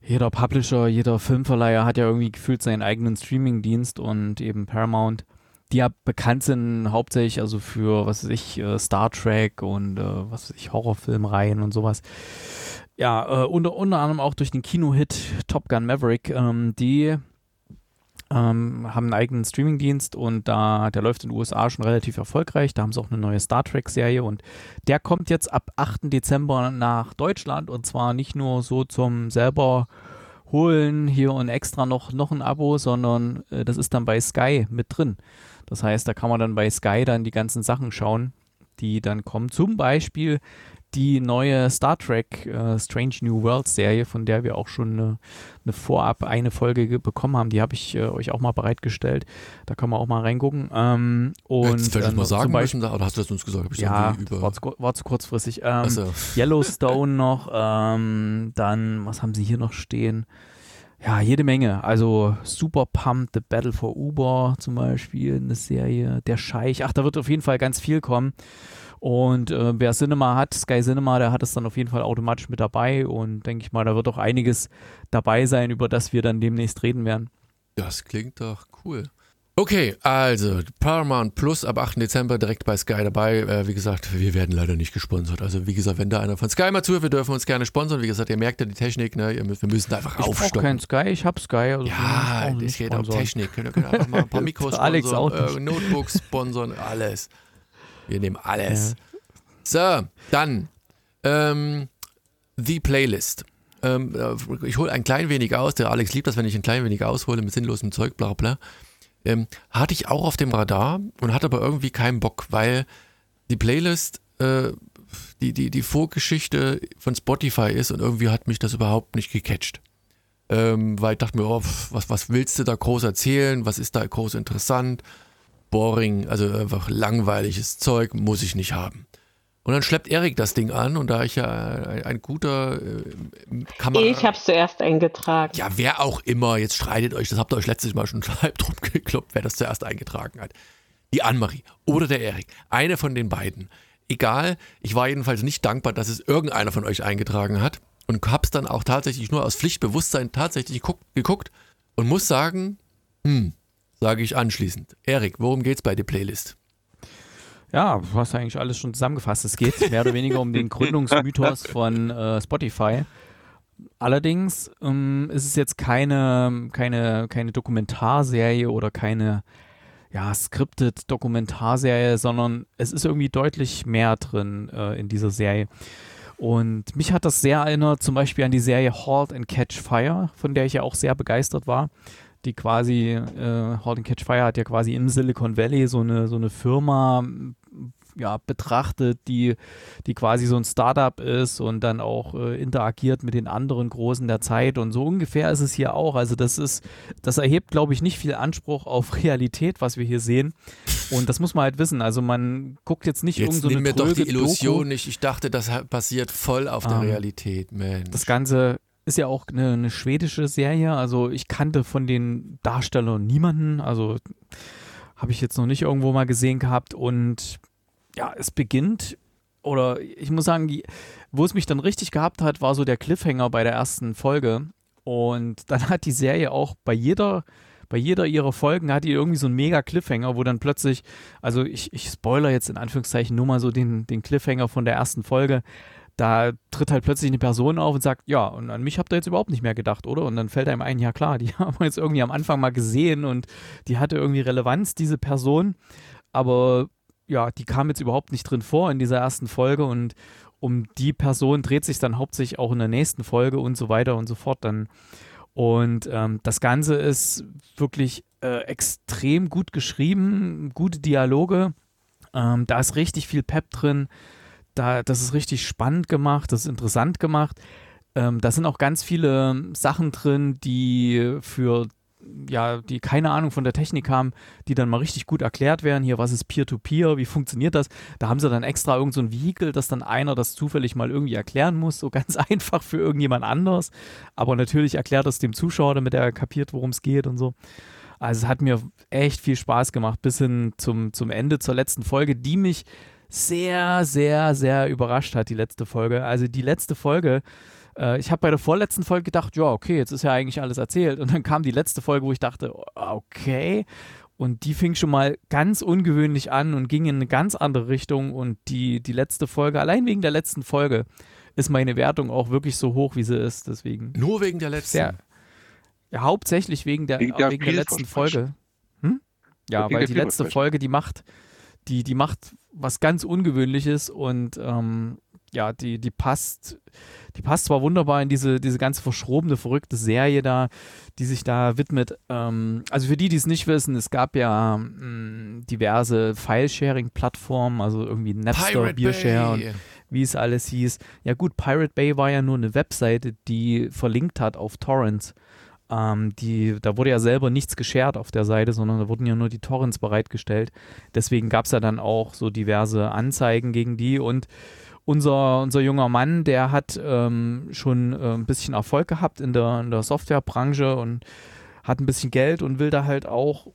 jeder Publisher, jeder Filmverleiher hat ja irgendwie gefühlt seinen eigenen Streaming-Dienst und eben Paramount, die ja bekannt sind hauptsächlich also für, was weiß ich, äh, Star Trek und äh, was weiß ich, Horrorfilmreihen und sowas. Ja, äh, unter, unter anderem auch durch den Kino-Hit Top Gun Maverick, ähm, die ähm, haben einen eigenen Streamingdienst und da, der läuft in den USA schon relativ erfolgreich. Da haben sie auch eine neue Star Trek-Serie und der kommt jetzt ab 8. Dezember nach Deutschland und zwar nicht nur so zum selber holen hier und extra noch, noch ein Abo, sondern äh, das ist dann bei Sky mit drin. Das heißt, da kann man dann bei Sky dann die ganzen Sachen schauen, die dann kommen. Zum Beispiel die neue Star Trek äh, Strange New Worlds Serie, von der wir auch schon eine, eine vorab eine Folge ge- bekommen haben. Die habe ich äh, euch auch mal bereitgestellt. Da kann man auch mal reingucken. Ähm, und Hättest du vielleicht äh, mal sagen Beispiel, müssen, oder hast du das uns gesagt? Ja, war zu, war zu kurzfristig. Ähm, Achso. Yellowstone noch, ähm, dann, was haben sie hier noch stehen? Ja, jede Menge. Also Super Pumped, The Battle for Uber zum Beispiel, eine Serie, Der Scheich. Ach, da wird auf jeden Fall ganz viel kommen. Und äh, wer Cinema hat, Sky Cinema, der hat es dann auf jeden Fall automatisch mit dabei. Und denke ich mal, da wird auch einiges dabei sein, über das wir dann demnächst reden werden. Das klingt doch cool. Okay, also Paramount Plus ab 8. Dezember direkt bei Sky dabei. Äh, wie gesagt, wir werden leider nicht gesponsert. Also wie gesagt, wenn da einer von Sky mal zuhört, wir dürfen uns gerne sponsern. Wie gesagt, ihr merkt ja die Technik, ne? wir müssen da einfach ich aufstocken. kein Sky, ich hab Sky. Also ja, das geht auch Technik. Können wir einfach mal ein paar Mikros Alex auch äh, Notebooks sponsern, alles. Wir nehmen alles. Ja. So, dann ähm, The Playlist. Ähm, äh, ich hole ein klein wenig aus. Der Alex liebt das, wenn ich ein klein wenig aushole mit sinnlosem Zeug, bla bla. Ähm, hatte ich auch auf dem Radar und hatte aber irgendwie keinen Bock, weil die Playlist äh, die, die, die Vorgeschichte von Spotify ist und irgendwie hat mich das überhaupt nicht gecatcht. Ähm, weil ich dachte mir, oh, was, was willst du da groß erzählen? Was ist da groß interessant? Boring, also einfach langweiliges Zeug, muss ich nicht haben. Und dann schleppt Erik das Ding an und da ich ja ein, ein guter äh, Kamera... Ich habe es zuerst eingetragen. Ja, wer auch immer, jetzt streitet euch, das habt ihr euch letztes Mal schon halb drum gekloppt, wer das zuerst eingetragen hat. Die Annemarie oder der Erik, eine von den beiden. Egal, ich war jedenfalls nicht dankbar, dass es irgendeiner von euch eingetragen hat und hab's dann auch tatsächlich nur aus Pflichtbewusstsein tatsächlich geguckt und muss sagen, hm, sage ich anschließend. Erik, worum geht's bei der Playlist? Ja, du hast eigentlich alles schon zusammengefasst. Es geht mehr oder weniger um den Gründungsmythos von äh, Spotify. Allerdings ähm, ist es jetzt keine, keine, keine Dokumentarserie oder keine ja, scripted Dokumentarserie, sondern es ist irgendwie deutlich mehr drin äh, in dieser Serie. Und mich hat das sehr erinnert, zum Beispiel an die Serie Halt and Catch Fire, von der ich ja auch sehr begeistert war die quasi, äh, and Catch Fire hat ja quasi im Silicon Valley so eine, so eine Firma ja, betrachtet, die, die quasi so ein Startup ist und dann auch äh, interagiert mit den anderen Großen der Zeit. Und so ungefähr ist es hier auch. Also das ist, das erhebt, glaube ich, nicht viel Anspruch auf Realität, was wir hier sehen. Und das muss man halt wissen. Also man guckt jetzt nicht jetzt so eine mir doch die Illusion Doku. nicht. Ich dachte, das basiert voll auf der ähm, Realität, Mensch. Das Ganze ist ja auch eine, eine schwedische Serie. Also ich kannte von den Darstellern niemanden. Also habe ich jetzt noch nicht irgendwo mal gesehen gehabt. Und ja, es beginnt, oder ich muss sagen, wo es mich dann richtig gehabt hat, war so der Cliffhanger bei der ersten Folge. Und dann hat die Serie auch bei jeder, bei jeder ihrer Folgen hat die irgendwie so einen mega Cliffhanger, wo dann plötzlich, also ich, ich spoiler jetzt in Anführungszeichen nur mal so den, den Cliffhanger von der ersten Folge. Da tritt halt plötzlich eine Person auf und sagt, ja, und an mich habt ihr jetzt überhaupt nicht mehr gedacht, oder? Und dann fällt einem ein, ja klar, die haben wir jetzt irgendwie am Anfang mal gesehen und die hatte irgendwie Relevanz, diese Person. Aber ja, die kam jetzt überhaupt nicht drin vor in dieser ersten Folge und um die Person dreht sich dann hauptsächlich auch in der nächsten Folge und so weiter und so fort dann. Und ähm, das Ganze ist wirklich äh, extrem gut geschrieben, gute Dialoge. Ähm, da ist richtig viel Pep drin. Da, das ist richtig spannend gemacht, das ist interessant gemacht. Ähm, da sind auch ganz viele Sachen drin, die für ja, die keine Ahnung von der Technik haben, die dann mal richtig gut erklärt werden. Hier, was ist Peer-to-Peer, -Peer, wie funktioniert das? Da haben sie dann extra irgend so ein Vehikel, dass dann einer das zufällig mal irgendwie erklären muss, so ganz einfach für irgendjemand anders. Aber natürlich erklärt das dem Zuschauer, damit er kapiert, worum es geht und so. Also es hat mir echt viel Spaß gemacht, bis hin zum, zum Ende, zur letzten Folge, die mich sehr, sehr, sehr überrascht hat, die letzte Folge. Also die letzte Folge, äh, ich habe bei der vorletzten Folge gedacht, ja, okay, jetzt ist ja eigentlich alles erzählt. Und dann kam die letzte Folge, wo ich dachte, okay. Und die fing schon mal ganz ungewöhnlich an und ging in eine ganz andere Richtung. Und die, die letzte Folge, allein wegen der letzten Folge, ist meine Wertung auch wirklich so hoch, wie sie ist. Deswegen. Nur wegen der letzten? Sehr, ja, hauptsächlich wegen der, wegen der, wegen der letzten Folge. Hm? Ja, weil die letzte Folge, die macht, die, die macht was ganz Ungewöhnliches und ähm, ja, die, die passt, die passt zwar wunderbar in diese, diese ganze verschrobene, verrückte Serie da, die sich da widmet. Ähm, also für die, die es nicht wissen, es gab ja mh, mm, diverse File-Sharing-Plattformen, also irgendwie Napster, Beershare und wie es alles hieß. Ja gut, Pirate Bay war ja nur eine Webseite, die verlinkt hat auf Torrents. Ähm, die, da wurde ja selber nichts geshared auf der Seite, sondern da wurden ja nur die Torrents bereitgestellt. Deswegen gab es ja dann auch so diverse Anzeigen gegen die und unser, unser junger Mann, der hat ähm, schon äh, ein bisschen Erfolg gehabt in der, in der Softwarebranche und hat ein bisschen Geld und will da halt auch,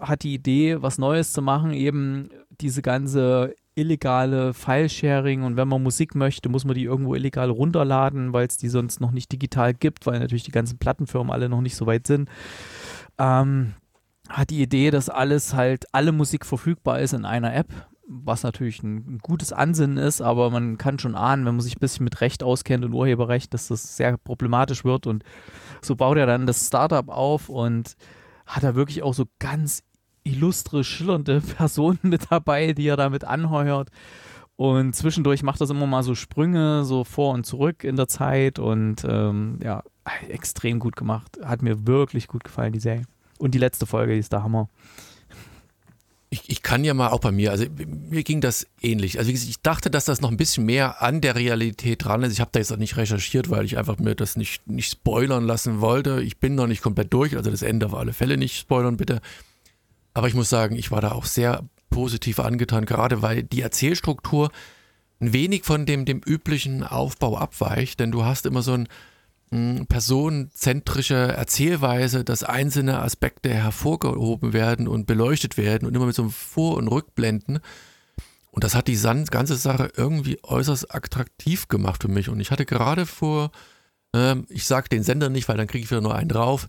hat die Idee, was Neues zu machen, eben diese ganze illegale File-Sharing und wenn man Musik möchte, muss man die irgendwo illegal runterladen, weil es die sonst noch nicht digital gibt, weil natürlich die ganzen Plattenfirmen alle noch nicht so weit sind. Ähm, hat die Idee, dass alles halt, alle Musik verfügbar ist in einer App, was natürlich ein, ein gutes Ansinnen ist, aber man kann schon ahnen, wenn man sich ein bisschen mit Recht auskennt und Urheberrecht, dass das sehr problematisch wird und so baut er dann das Startup auf und hat er wirklich auch so ganz illustre, schillernde Personen mit dabei, die er damit anheuert. Und zwischendurch macht das immer mal so Sprünge, so vor und zurück in der Zeit. Und ähm, ja, extrem gut gemacht. Hat mir wirklich gut gefallen, die Serie. Und die letzte Folge, die ist der Hammer. Ich, ich, kann ja mal auch bei mir, also mir ging das ähnlich. Also ich dachte, dass das noch ein bisschen mehr an der Realität dran ist. Ich habe da jetzt auch nicht recherchiert, weil ich einfach mir das nicht, nicht spoilern lassen wollte. Ich bin noch nicht komplett durch, also das Ende auf alle Fälle nicht spoilern, bitte. Aber ich muss sagen, ich war da auch sehr positiv angetan, gerade weil die Erzählstruktur ein wenig von dem, dem üblichen Aufbau abweicht, denn du hast immer so ein hm, personenzentrische Erzählweise, dass einzelne Aspekte hervorgehoben werden und beleuchtet werden und immer mit so einem Vor- und Rückblenden. Und das hat die ganze Sache irgendwie äußerst attraktiv gemacht für mich. Und ich hatte gerade vor, ähm, ich sage den Sender nicht, weil dann kriege ich wieder nur einen drauf,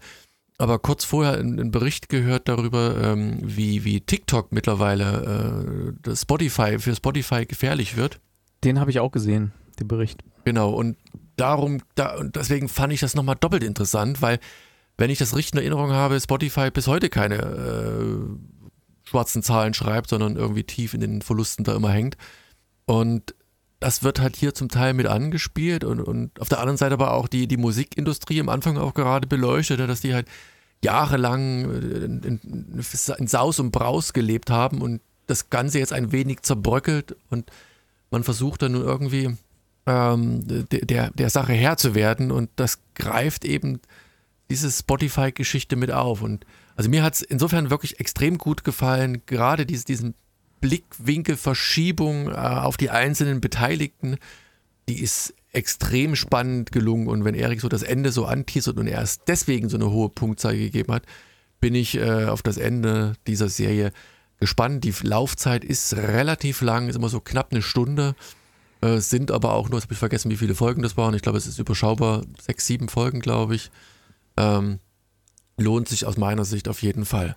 aber kurz vorher einen Bericht gehört darüber, ähm, wie, wie TikTok mittlerweile äh, Spotify für Spotify gefährlich wird. Den habe ich auch gesehen, den Bericht. Genau, und darum, da, und deswegen fand ich das nochmal doppelt interessant, weil, wenn ich das richtig in Erinnerung habe, Spotify bis heute keine äh, schwarzen Zahlen schreibt, sondern irgendwie tief in den Verlusten da immer hängt. Und das wird halt hier zum Teil mit angespielt und, und auf der anderen Seite aber auch die, die Musikindustrie am Anfang auch gerade beleuchtet, dass die halt jahrelang äh, in, in, in Saus und Braus gelebt haben und das Ganze jetzt ein wenig zerbröckelt und man versucht dann nun irgendwie ähm, der, der Sache Herr zu werden und das greift eben diese Spotify-Geschichte mit auf. Und also mir hat es insofern wirklich extrem gut gefallen, gerade diese, diesen Blickwinkelverschiebung äh, auf die einzelnen Beteiligten, die ist extrem spannend gelungen. Und wenn Erik so das Ende so anteasert und erst deswegen so eine hohe Punktzahl gegeben hat, bin ich äh, auf das Ende dieser Serie gespannt. Die Laufzeit ist relativ lang, ist immer so knapp eine Stunde. Äh, sind aber auch nur, jetzt habe ich vergessen, wie viele Folgen das waren. Ich glaube, es ist überschaubar. Sechs, sieben Folgen, glaube ich. Ähm, lohnt sich aus meiner Sicht auf jeden Fall.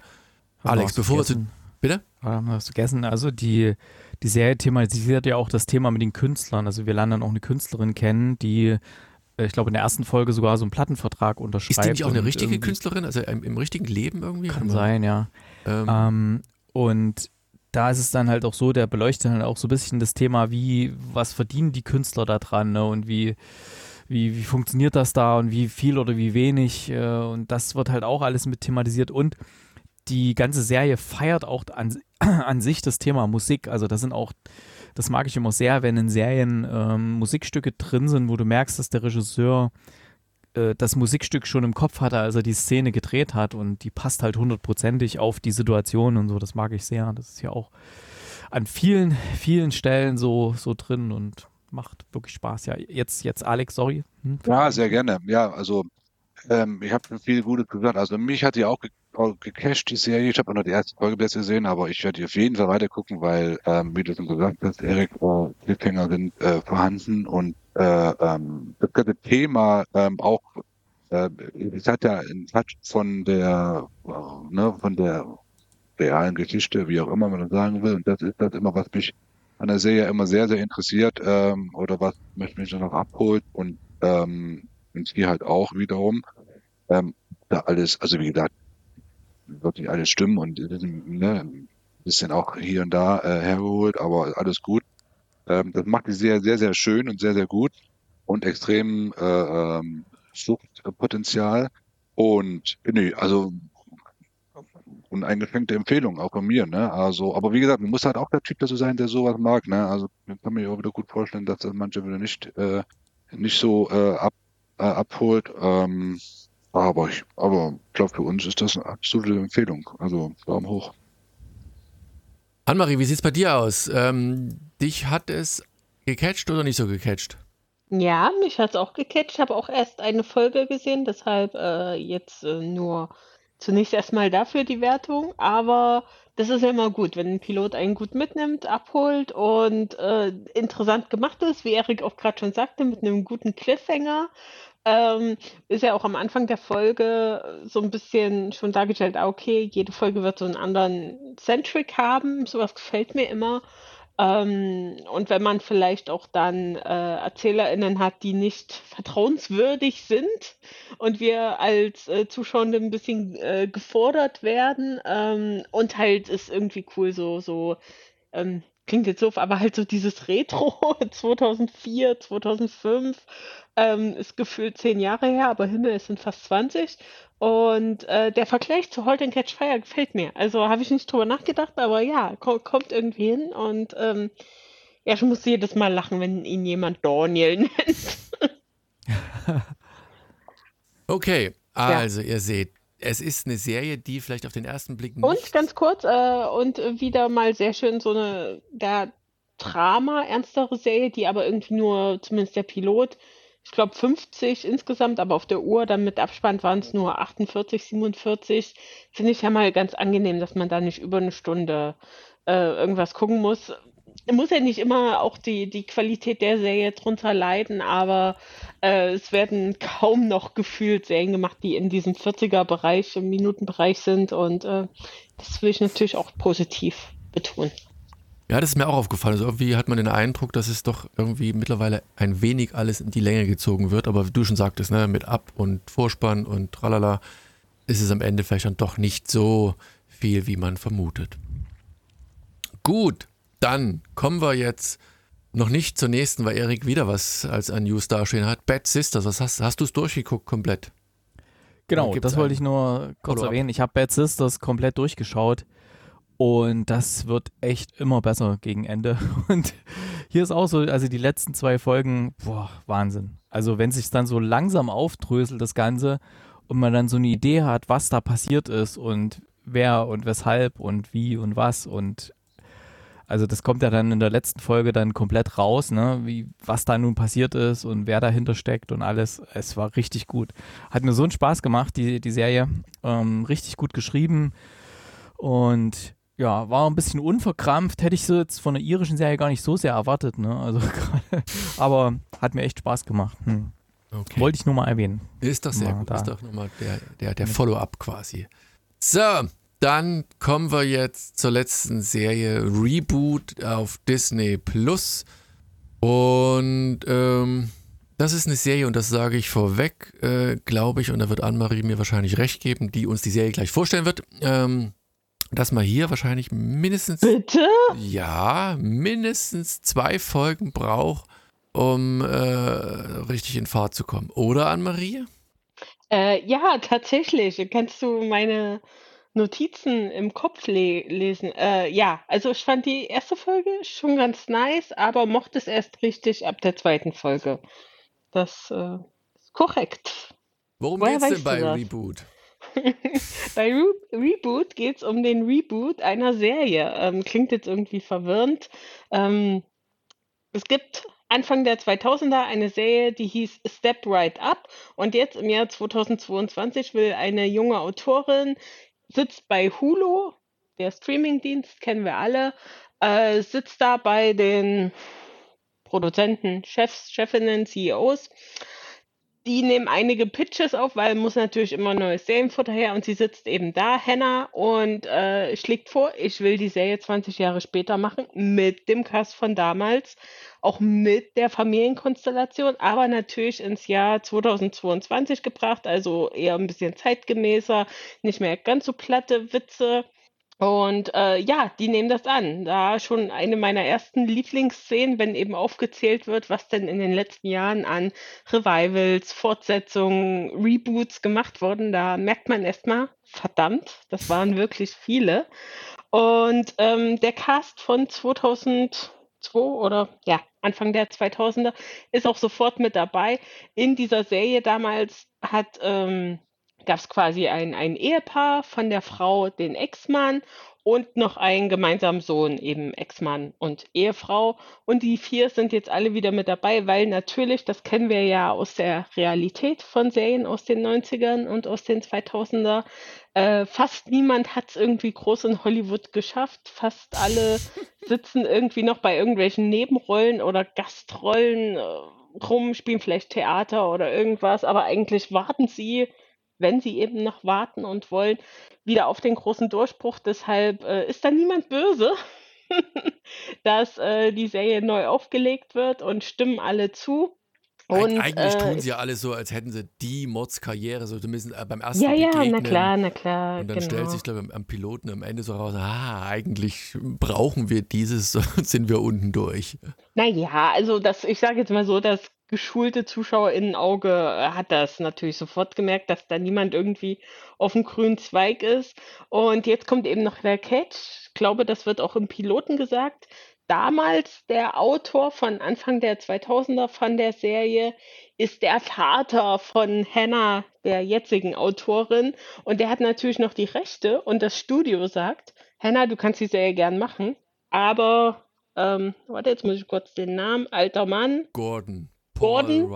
Alex, bevor wir zu Bitte? Ähm, hast du vergessen, also die, die Serie thematisiert ja auch das Thema mit den Künstlern. Also wir lernen dann auch eine Künstlerin kennen, die äh, ich glaube, in der ersten Folge sogar so einen Plattenvertrag unterschreibt. Ist die nicht auch eine richtige Künstlerin, also im, im, richtigen Leben irgendwie? Kann sein, ja. Ähm. Ähm, und da ist es dann halt auch so, der beleuchtet halt auch so ein bisschen das Thema, wie, was verdienen die Künstler da dran ne? und wie, wie, wie funktioniert das da und wie viel oder wie wenig. Äh, und das wird halt auch alles mit thematisiert und die ganze Serie feiert auch an, an sich das Thema Musik. Also das sind auch, das mag ich immer sehr, wenn in Serien ähm, Musikstücke drin sind, wo du merkst, dass der Regisseur äh, das Musikstück schon im Kopf hatte, als er die Szene gedreht hat und die passt halt hundertprozentig auf die Situation und so. Das mag ich sehr. Das ist ja auch an vielen, vielen Stellen so, so drin und macht wirklich Spaß. Ja, jetzt, jetzt Alex, sorry. Hm? Ja, sehr gerne. Ja, also ähm, ich habe viel Gutes gesagt. Also mich hat die auch, ge auch gecached, die Serie. Ich habe nur die erste Folge bis gesehen, aber ich werde die auf jeden Fall weiter gucken, weil, ähm, wie du schon gesagt hast, Erik, äh, Cliffhanger sind äh, vorhanden und äh, ähm, das ganze Thema ähm, auch, äh, es hat ja einen Touch von der, äh, ne, von der realen Geschichte, wie auch immer man das sagen will. Und das ist das immer, was mich an der Serie immer sehr, sehr interessiert ähm, oder was mich, mich noch abholt und ähm, und hier halt auch wiederum. Ähm, da alles, also wie gesagt, wird nicht alles stimmen und ne, ein bisschen auch hier und da äh, hergeholt, aber alles gut. Ähm, das macht die sehr, sehr, sehr schön und sehr, sehr gut und extrem äh, ähm, Suchtpotenzial. Und nee, also uneingeschränkte Empfehlung, auch von mir, ne? Also, aber wie gesagt, man muss halt auch der Typ dazu sein, der sowas mag, ne? Also ich kann mir auch wieder gut vorstellen, dass das manche wieder nicht, äh, nicht so äh, ab, äh, abholt. Ähm, aber ich, aber ich glaube, für uns ist das eine absolute Empfehlung. Also Daumen hoch. Annemarie, wie sieht es bei dir aus? Ähm, dich hat es gecatcht oder nicht so gecatcht? Ja, mich hat es auch gecatcht. Ich habe auch erst eine Folge gesehen, deshalb äh, jetzt äh, nur zunächst erstmal dafür die Wertung. Aber das ist ja immer gut, wenn ein Pilot einen gut mitnimmt, abholt und äh, interessant gemacht ist, wie Erik auch gerade schon sagte, mit einem guten Cliffhanger. Ähm, ist ja auch am Anfang der Folge so ein bisschen schon dargestellt, ah, okay, jede Folge wird so einen anderen Centric haben. Sowas gefällt mir immer. Ähm, und wenn man vielleicht auch dann äh, ErzählerInnen hat, die nicht vertrauenswürdig sind und wir als äh, Zuschauende ein bisschen äh, gefordert werden ähm, und halt ist irgendwie cool so, so ähm, klingt jetzt doof, aber halt so dieses Retro 2004, 2005 ähm, ist gefühlt zehn Jahre her, aber Himmel, es sind fast 20. Und äh, der Vergleich zu Halt and Catch Fire gefällt mir. Also habe ich nicht drüber nachgedacht, aber ja, ko kommt irgendwie hin. Und ähm, ja, ich muss jedes Mal lachen, wenn ihn jemand Daniel nennt. okay, also ja. ihr seht, es ist eine Serie, die vielleicht auf den ersten Blick nicht... Und ganz kurz, äh, und wieder mal sehr schön so eine der Drama, ernstere Serie, die aber irgendwie nur, zumindest der Pilot, ich glaube 50 insgesamt, aber auf der Uhr dann mit Abspann waren es nur 48, 47. Finde ich ja mal ganz angenehm, dass man da nicht über eine Stunde äh, irgendwas gucken muss. Muss ja nicht immer auch die, die Qualität der Serie drunter leiden, aber äh, es werden kaum noch gefühlt Serien gemacht, die in diesem 40er-Bereich, im Minutenbereich sind und äh, das will ich natürlich auch positiv betonen. Ja, das ist mir auch aufgefallen. Also irgendwie hat man den Eindruck, dass es doch irgendwie mittlerweile ein wenig alles in die Länge gezogen wird. Aber wie du schon sagtest, ne, mit Ab- und Vorspann und tralala, ist es am Ende vielleicht dann doch nicht so viel, wie man vermutet. Gut, dann kommen wir jetzt noch nicht zur nächsten, weil Erik wieder was als ein News dastehen hat. Bad Sisters, was hast, hast du es durchgeguckt komplett? Genau, das wollte ich nur kurz erwähnen. Ich habe Bad Sisters komplett durchgeschaut. Und das wird echt immer besser gegen Ende. Und hier ist auch so, also die letzten zwei Folgen, boah, Wahnsinn. Also wenn sich dann so langsam aufdröselt, das Ganze, und man dann so eine Idee hat, was da passiert ist und wer und weshalb und wie und was und also das kommt ja dann in der letzten Folge dann komplett raus, ne, wie, was da nun passiert ist und wer dahinter steckt und alles. Es war richtig gut. Hat mir so einen Spaß gemacht, die, die Serie. Ähm, richtig gut geschrieben. Und ja, war ein bisschen unverkrampft. Hätte ich so jetzt von der irischen Serie gar nicht so sehr erwartet, ne? Also aber hat mir echt Spaß gemacht. Hm. Okay. Wollte ich nur mal erwähnen. Ist doch sehr mal gut. Da. Ist doch nochmal der, der, der Follow-up quasi. So, dann kommen wir jetzt zur letzten Serie Reboot auf Disney Plus. Und ähm, das ist eine Serie, und das sage ich vorweg, äh, glaube ich, und da wird Anne-Marie mir wahrscheinlich recht geben, die uns die Serie gleich vorstellen wird. Ähm, dass man hier wahrscheinlich mindestens. Bitte? Ja, mindestens zwei Folgen braucht, um äh, richtig in Fahrt zu kommen. Oder, Anne-Marie? Äh, ja, tatsächlich. Kannst du meine Notizen im Kopf le lesen? Äh, ja, also ich fand die erste Folge schon ganz nice, aber mochte es erst richtig ab der zweiten Folge. Das äh, ist korrekt. Worum geht es denn bei Reboot? Bei Re Reboot geht es um den Reboot einer Serie. Ähm, klingt jetzt irgendwie verwirrend. Ähm, es gibt Anfang der 2000er eine Serie, die hieß Step Right Up. Und jetzt im Jahr 2022 will eine junge Autorin, sitzt bei Hulu, der Streamingdienst, kennen wir alle, äh, sitzt da bei den Produzenten, Chefs, Chefinnen, CEOs die nehmen einige Pitches auf, weil muss natürlich immer neues Serienfutter her und sie sitzt eben da, Hannah, und äh, schlägt vor, ich will die Serie 20 Jahre später machen, mit dem Cast von damals, auch mit der Familienkonstellation, aber natürlich ins Jahr 2022 gebracht, also eher ein bisschen zeitgemäßer, nicht mehr ganz so platte Witze. Und äh, ja, die nehmen das an. Da schon eine meiner ersten Lieblingsszenen, wenn eben aufgezählt wird, was denn in den letzten Jahren an Revivals, Fortsetzungen, Reboots gemacht wurden. Da merkt man erstmal, verdammt, das waren wirklich viele. Und ähm, der Cast von 2002 oder ja, Anfang der 2000er ist auch sofort mit dabei. In dieser Serie damals hat ähm, gab es quasi ein, ein Ehepaar von der Frau, den Ex-Mann und noch einen gemeinsamen Sohn, eben Ex-Mann und Ehefrau. Und die vier sind jetzt alle wieder mit dabei, weil natürlich, das kennen wir ja aus der Realität von Serien aus den 90ern und aus den 2000er, äh, fast niemand hat es irgendwie groß in Hollywood geschafft. Fast alle sitzen irgendwie noch bei irgendwelchen Nebenrollen oder Gastrollen. Äh, rum, spielen vielleicht Theater oder irgendwas, aber eigentlich warten sie, wenn sie eben noch warten und wollen, wieder auf den großen Durchbruch. Deshalb äh, ist da niemand böse, dass äh, die Serie neu aufgelegt wird und stimmen alle zu. Und, Eigentlich äh, tun sie ja alle so, als hätten sie die Mods-Karriere, so zumindest äh, beim ersten ja, ja, na Begegnen. klar, na klar, Und dann genau. stellt sich, glaube ich, am Piloten am Ende so raus, ah, eigentlich brauchen wir dieses, sonst sind wir unten durch. Naja, also das, ich sage jetzt mal so, das geschulte Zuschauerinnenauge äh, hat das natürlich sofort gemerkt, dass da niemand irgendwie auf dem grünen Zweig ist. Und jetzt kommt eben noch der Catch. Ich glaube, das wird auch im Piloten gesagt. Damals der Autor von Anfang der 2000er von der Serie ist der Vater von Hannah, der jetzigen Autorin. Und der hat natürlich noch die Rechte und das Studio sagt, Hannah, du kannst die Serie gern machen, aber ähm, warte, jetzt muss ich kurz den Namen. Alter Mann. Gordon. Gordon?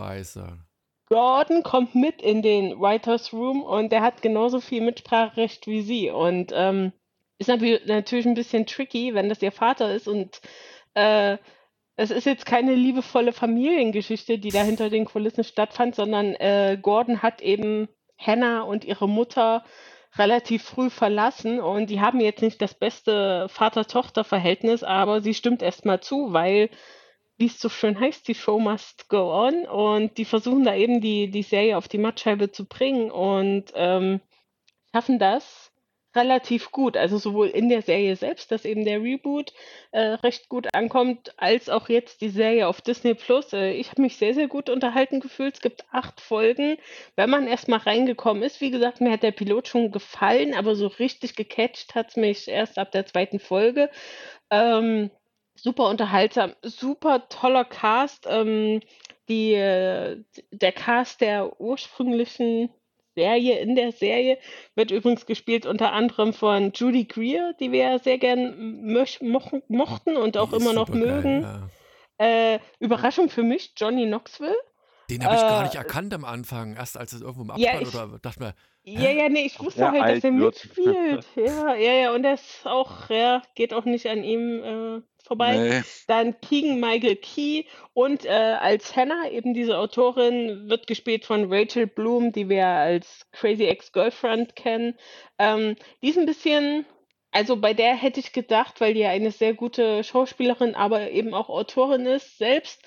Gordon kommt mit in den Writers Room und der hat genauso viel Mitspracherecht wie sie. Und ähm, ist natürlich ein bisschen tricky, wenn das ihr Vater ist und äh, es ist jetzt keine liebevolle Familiengeschichte, die da hinter den Kulissen stattfand, sondern äh, Gordon hat eben Hannah und ihre Mutter relativ früh verlassen und die haben jetzt nicht das beste Vater-Tochter-Verhältnis, aber sie stimmt erstmal zu, weil, wie es so schön heißt, die Show must go on und die versuchen da eben die, die Serie auf die Mattscheibe zu bringen und ähm, schaffen das relativ gut. Also sowohl in der Serie selbst, dass eben der Reboot äh, recht gut ankommt, als auch jetzt die Serie auf Disney Plus. Äh, ich habe mich sehr, sehr gut unterhalten gefühlt. Es gibt acht Folgen. Wenn man erstmal reingekommen ist, wie gesagt, mir hat der Pilot schon gefallen, aber so richtig gecatcht hat es mich erst ab der zweiten Folge. Ähm, super unterhaltsam, super toller Cast. Ähm, die, äh, der Cast der ursprünglichen Serie in der Serie wird übrigens gespielt unter anderem von Judy Greer, die wir sehr gern mochten und auch immer noch supergeil, mögen. Ja. Äh, Überraschung für mich, Johnny Knoxville. Den habe ich gar Äh, nicht erkannt am Anfang, erst als es irgendwo im Ja, Abfall ich- oder dachte mir, Ja, ja, nee, ich wusste Ja, halt, dass er mitspielt. Ja, ja, ja, und das auch, ja, geht auch nicht an ihm äh, vorbei. Nee. Dann Keegan Michael Key und äh, als Hannah, eben diese Autorin, wird gespielt von Rachel Bloom, die wir als Crazy Ex-Girlfriend kennen. Ähm, die ist ein bisschen, also bei der hätte ich gedacht, weil die ja eine sehr gute Schauspielerin, aber eben auch Autorin ist, selbst,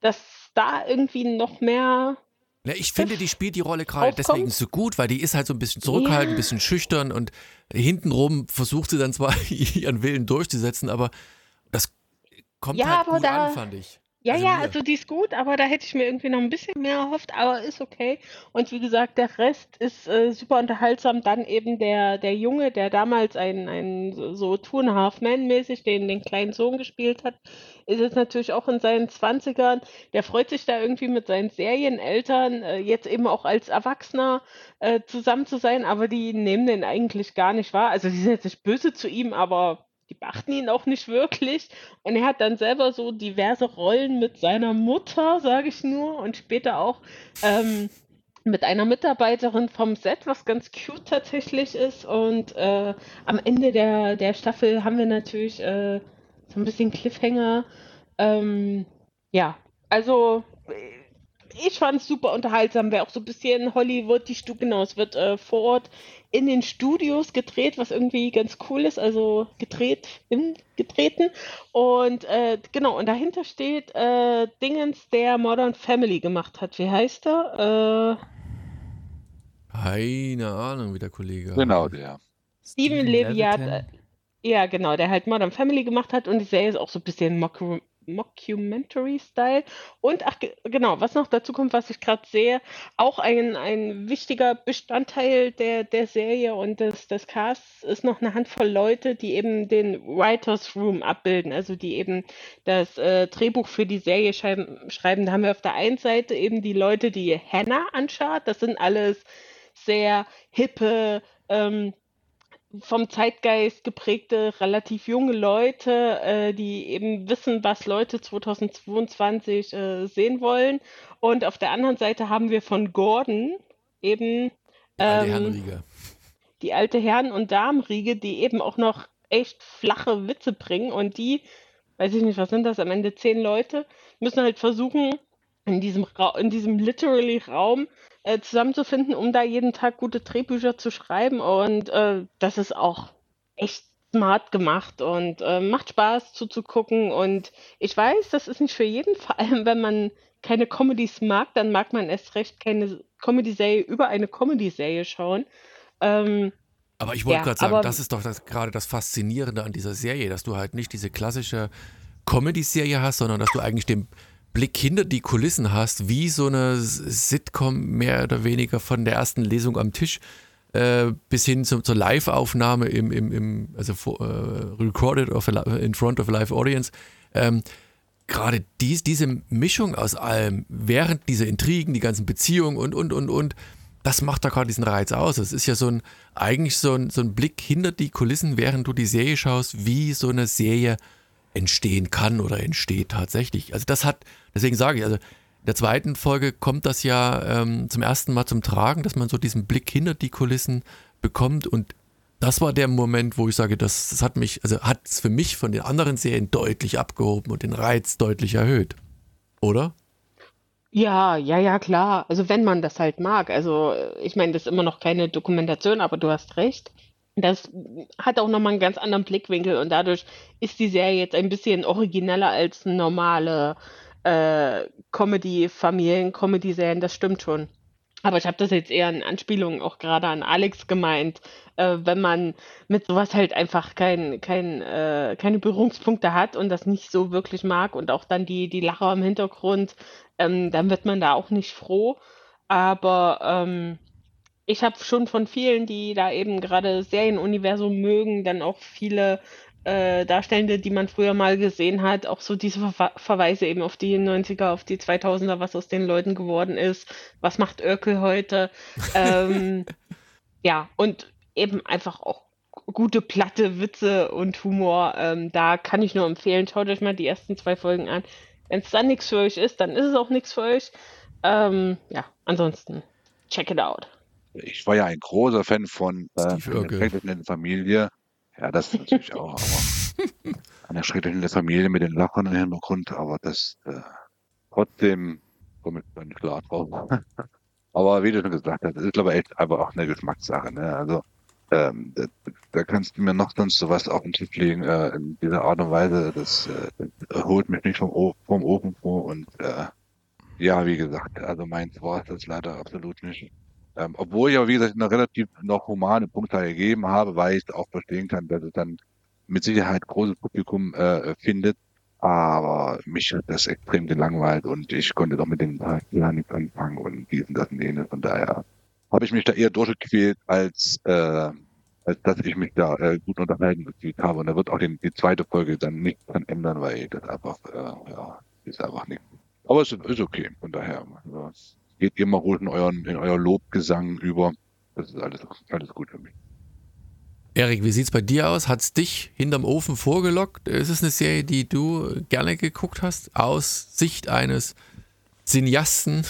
dass da irgendwie noch mehr. Na, ich finde, die spielt die Rolle gerade deswegen so gut, weil die ist halt so ein bisschen zurückhaltend, Ja. ein bisschen schüchtern und hintenrum versucht sie dann zwar ihren Willen durchzusetzen, aber das kommt Ja, halt gut da- an, fand ich. Ja, Also ja, mir. also die ist gut, aber da hätte ich mir irgendwie noch ein bisschen mehr erhofft, aber ist okay. Und wie gesagt, der Rest ist äh, super unterhaltsam. Dann eben der, der Junge, der damals ein, ein so- Two and a Half Man mäßig den, den kleinen Sohn gespielt hat, ist jetzt natürlich auch in seinen Zwanzigern. Der freut sich da irgendwie mit seinen Serieneltern, äh, jetzt eben auch als Erwachsener äh, zusammen zu sein, aber die nehmen den eigentlich gar nicht wahr. Also die sind jetzt nicht böse zu ihm, aber die beachten ihn auch nicht wirklich. Und er hat dann selber so diverse Rollen mit seiner Mutter, sage ich nur, und später auch ähm, mit einer Mitarbeiterin vom Set, was ganz cute tatsächlich ist. Und äh, am Ende der, der Staffel haben wir natürlich äh, so ein bisschen Cliffhanger. Ähm, ja, also ich fand es super unterhaltsam, wäre auch so ein bisschen Hollywood, die Stu genau, es wird äh, vor Ort in den Studios gedreht, was irgendwie ganz cool ist, also gedreht, in, getreten. Und äh, genau, und dahinter steht äh, Dingens, der Modern Family gemacht hat. Wie heißt er? Äh, Keine Ahnung, wie der Kollege. Genau, der. Steven Leviat. Äh, ja, genau, der halt Modern Family gemacht hat und die Serie ist auch so ein bisschen Mocku- Mockumentary-Style. Und ach, ge- genau, was noch dazu kommt, was ich gerade sehe, auch ein, ein wichtiger Bestandteil der, der Serie und des, des Casts ist noch eine Handvoll Leute, die eben den Writers Room abbilden, also die eben das äh, Drehbuch für die Serie schreiben, schreiben. Da haben wir auf der einen Seite eben die Leute, die Hannah anschaut, das sind alles sehr hippe, ähm, vom Zeitgeist geprägte, relativ junge Leute, äh, die eben wissen, was Leute 2022 äh, sehen wollen. Und auf der anderen Seite haben wir von Gordon eben ähm, die alte Herren- und Damenriege, die eben auch noch echt flache Witze bringen und die, weiß ich nicht, was sind das, am Ende zehn Leute, müssen halt versuchen, in diesem, Ra in diesem literally Raum äh, zusammenzufinden, um da jeden Tag gute Drehbücher zu schreiben. Und äh, das ist auch echt smart gemacht und äh, macht Spaß zuzugucken. Und ich weiß, das ist nicht für jeden, vor allem wenn man keine Comedies mag, dann mag man erst recht keine Comedy-Serie über eine Comedy-Serie schauen. Ähm, aber ich wollte Ja, gerade sagen, das ist doch gerade das Faszinierende an dieser Serie, dass du halt nicht diese klassische Comedy-Serie hast, sondern dass du eigentlich den Blick hinter die Kulissen hast, wie so eine Sitcom mehr oder weniger von der ersten Lesung am Tisch äh, bis hin zu, zur Live-Aufnahme im, im, im also vor, äh, recorded a, in front of a live audience. Ähm, gerade dies, diese Mischung aus allem, während diese Intrigen, die ganzen Beziehungen und, und, und, und, das macht da gerade diesen Reiz aus. Es ist ja so ein, eigentlich so ein, so ein Blick hinter die Kulissen, während du die Serie schaust, wie so eine Serie entstehen kann oder entsteht tatsächlich. Also das hat, deswegen sage ich, also in der zweiten Folge kommt das ja ähm, zum ersten Mal zum Tragen, dass man so diesen Blick hinter die Kulissen bekommt und das war der Moment, wo ich sage, das, das hat mich, also hat es für mich von den anderen Serien deutlich abgehoben und den Reiz deutlich erhöht. Oder? Ja, ja, ja, klar. Also wenn man das halt mag. Also äh, ich meine, das ist immer noch keine Dokumentation, aber du hast recht. Das hat auch nochmal einen ganz anderen Blickwinkel und dadurch ist die Serie jetzt ein bisschen origineller als normale äh, Comedy, Familien-Comedy-Serien, das stimmt schon. Aber ich habe das jetzt eher in Anspielung auch gerade an Alex gemeint, äh, wenn man mit sowas halt einfach kein, kein, äh, keine Berührungspunkte hat und das nicht so wirklich mag und auch dann die, die Lacher im Hintergrund, ähm, dann wird man da auch nicht froh. Aber ähm, ich habe schon von vielen, die da eben gerade Serienuniversum mögen, dann auch viele äh, Darstellende, die man früher mal gesehen hat, auch so diese Ver Verweise eben auf die 90er, auf die 2000er, was aus den Leuten geworden ist, was macht Örkel heute. ähm, ja, und eben einfach auch gute platte Witze und Humor. Ähm, da kann ich nur empfehlen, schaut euch mal die ersten zwei Folgen an. Wenn es dann nichts für euch ist, dann ist es auch nichts für euch. Ähm, ja, ansonsten, check it out. Ich war ja ein großer Fan von äh, schrecklichen Familie. Ja, das natürlich auch, aber eine schreckliche Familie mit den Lachern im Hintergrund, aber das äh, trotzdem komme ich da nicht klar drauf. aber wie du schon gesagt hast, das ist glaube ich echt einfach auch eine Geschmackssache. Ne? Also ähm, da, da kannst du mir noch sonst sowas auf den Tisch legen, äh, in dieser Art und Weise, das, äh, das holt mich nicht vom, o vom Ofen vor und äh, ja, wie gesagt, also meins war es das leider absolut nicht. Ähm, obwohl ich aber, wie gesagt, eine relativ noch humane Punktzahl gegeben habe, weil ich auch verstehen kann, dass es dann mit Sicherheit großes Publikum äh, findet. Aber mich hat das extrem gelangweilt und ich konnte doch mit den Charakteren nichts anfangen und dies und das und jenes. Von daher habe ich mich da eher durchgequält, als, äh, als dass ich mich da äh, gut unterhalten gefühlt habe. Und da wird auch den, die zweite Folge dann nichts dran ändern, weil das einfach, äh, ja, ist einfach nichts. Aber es ist, okay, von daher. Also, geht immer ruhig in, euren, in euer Lobgesang über. Das ist alles, alles gut für mich. Erik, wie sieht's bei dir aus? Hat's dich hinterm Ofen vorgelockt? Ist es eine Serie, die du gerne geguckt hast, aus Sicht eines Cineasten?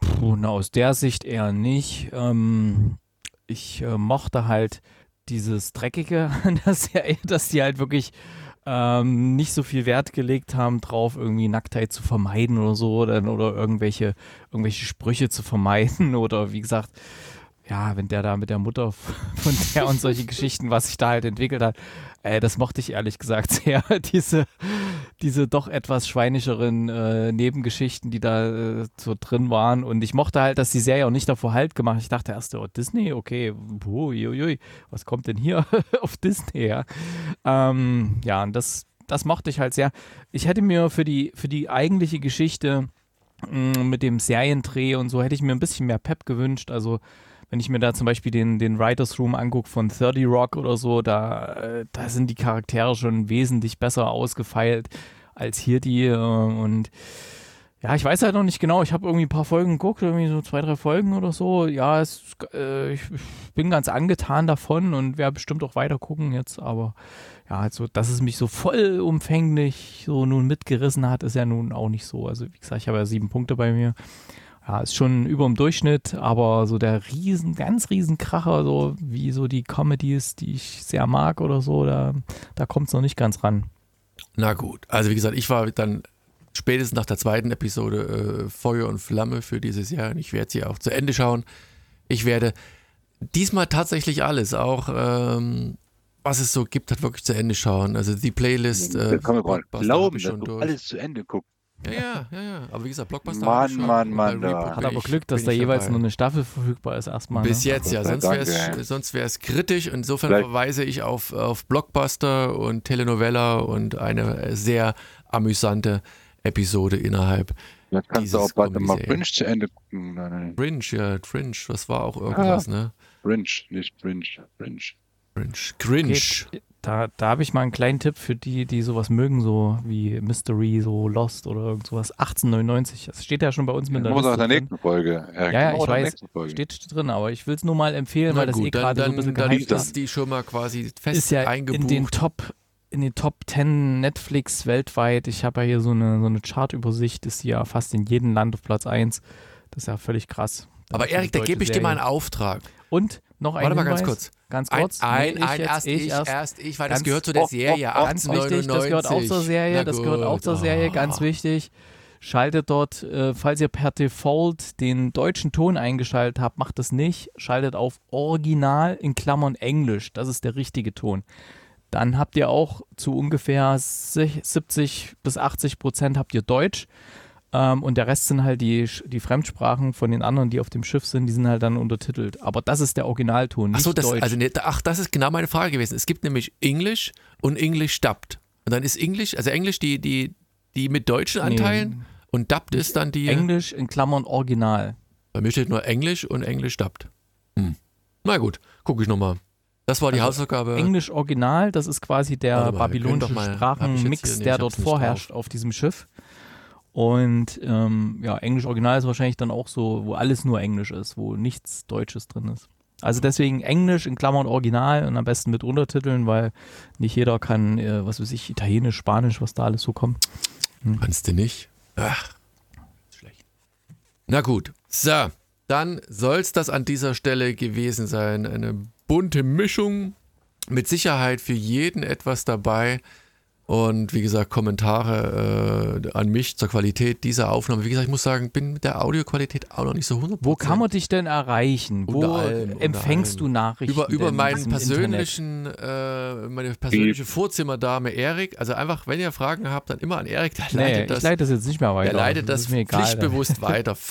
Puh, na, aus der Sicht eher nicht. Ähm, ich äh, mochte halt dieses Dreckige an der Serie, dass die halt wirklich ähm, nicht so viel Wert gelegt haben, drauf irgendwie Nacktheit zu vermeiden oder so oder, oder irgendwelche, irgendwelche Sprüche zu vermeiden oder wie gesagt, ja, wenn der da mit der Mutter von der und solche Geschichten, was sich da halt entwickelt hat, äh, das mochte ich ehrlich gesagt sehr. Diese, diese doch etwas schweinischeren äh, Nebengeschichten, die da äh, so drin waren. Und ich mochte halt, dass die Serie auch nicht davor Halt gemacht hat. Ich dachte erst, oh, Disney, okay, uiuiui, was kommt denn hier auf Disney? Ja, ähm, ja und das, das mochte ich halt sehr. Ich hätte mir für die, für die eigentliche Geschichte mh, mit dem Seriendreh und so, hätte ich mir ein bisschen mehr Pep gewünscht. Also wenn ich mir da zum Beispiel den, den Writers Room angucke von 30 Rock oder so, da, äh, da sind die Charaktere schon wesentlich besser ausgefeilt als hier die. Äh, und ja, ich weiß halt noch nicht genau. Ich habe irgendwie ein paar Folgen geguckt, irgendwie so zwei, drei Folgen oder so. Ja, es, äh, ich bin ganz angetan davon und werde bestimmt auch weiter gucken jetzt. Aber ja, also, dass es mich so vollumfänglich so nun mitgerissen hat, ist ja nun auch nicht so. Also, wie gesagt, ich habe ja sieben Punkte bei mir ja, ist schon über dem Durchschnitt, aber so der riesen, ganz riesen Kracher, so wie so die Comedies, die ich sehr mag oder so, da, da kommt es noch nicht ganz ran. Na gut, also wie gesagt, ich war dann spätestens nach der zweiten Episode äh, Feuer und Flamme für diese Serie. Und ich werde sie auch zu Ende schauen. Ich werde diesmal tatsächlich alles, auch ähm, was es so gibt, hat wirklich zu Ende schauen. Also die Playlist. Da Äh, kann man glauben, ich dass schon du durch. alles zu Ende guckst. Ja, ja, ja, ja. Aber wie gesagt, Blockbuster. Mann. Mann, Mann, da. Hat aber Glück, dass da jeweils dabei. nur eine Staffel verfügbar ist erstmal. Bis ne? jetzt, ja. Sonst wäre es sonst wär's kritisch. Insofern Vielleicht- verweise ich auf, auf Blockbuster und Telenovela und eine sehr amüsante Episode innerhalb. Jetzt kannst du auch bald mal. Fringe zu Ende gucken. Nein, nein, Fringe, ja, Fringe, das war auch irgendwas, ne? Fringe, nicht Fringe. Fringe. Cringe. Cringe. Okay, da da habe ich mal einen kleinen Tipp für die, die sowas mögen, so wie Mystery, so Lost oder irgend sowas. 1899. Das steht ja schon bei uns mit der Muss auch Liste in der nächsten Folge. Ja, ja, ich in der weiß. Steht drin, aber ich will es nur mal empfehlen, Na weil das eh gut, gerade so ein bisschen dann ist ist. die schon mal quasi fest Ist ja in eingebucht. den Top in den Top 10 Netflix weltweit. Ich habe ja hier so eine, so eine Chartübersicht, ist ja fast in jedem Land auf Platz 1. Das ist ja völlig krass. Aber Das eine Erik, da gebe ich dir mal einen. Auftrag. Und noch ein Warte mal ganz kurz. Ganz Ein, kurz. ein, Nee, ein jetzt, erst ich, erst. erst ich, weil das Ganz- gehört zu der Oh, oh, Serie. oh, Ganz wichtig, das gehört auch zur 1899. Serie, das gehört auch zur Serie, ganz Ah. wichtig. Schaltet dort, äh, falls ihr per Default den deutschen Ton eingeschaltet habt, macht das nicht. Schaltet auf Original in Klammern Englisch, das ist der richtige Ton. Dann habt ihr auch zu ungefähr sich- 70 bis 80 Prozent habt ihr Deutsch. Ähm, und der Rest sind halt die, die Fremdsprachen von den anderen, die auf dem Schiff sind, die sind halt dann untertitelt. Aber das ist der Originalton, nicht Achso, das, Deutsch. also, ne, ach, das ist genau meine Frage gewesen. Es gibt nämlich Englisch und Englisch dubbt. Und dann ist Englisch, also Englisch die, die, die mit deutschen Anteilen Nee, und dubbt ist dann die. Englisch in Klammern Original. Bei mir steht nur Englisch und Englisch dubbt. Hm. Na gut, gucke ich nochmal. Das war die Also Hausaufgabe. Englisch Original, das ist quasi der mal, babylonische Sprachenmix, der dort vorherrscht auf diesem Schiff. Und ähm, ja, Englisch Original ist wahrscheinlich dann auch so, wo alles nur Englisch ist, wo nichts Deutsches drin ist. Also deswegen Englisch in Klammern Original und am besten mit Untertiteln, weil nicht jeder kann, äh, was weiß ich, Italienisch, Spanisch, was da alles so kommt. Kannst du nicht? Ach, schlecht. Na gut, so, dann soll es das an dieser Stelle gewesen sein. Eine bunte Mischung, mit Sicherheit für jeden etwas dabei. Und wie gesagt, Kommentare äh, an mich zur Qualität dieser Aufnahme. Wie gesagt, ich muss sagen, bin mit der Audioqualität auch noch nicht so 100%. Wo kann man dich denn erreichen? Wo allem, empfängst du Nachrichten? über, über meinen persönlichen, äh, meine persönliche Vorzimmerdame Erik. Also einfach, wenn ihr Fragen habt, dann immer an Erik. Der Nee, leitet ich das, leite das jetzt nicht mehr weiter. der leitet das, egal. pflichtbewusst weiter.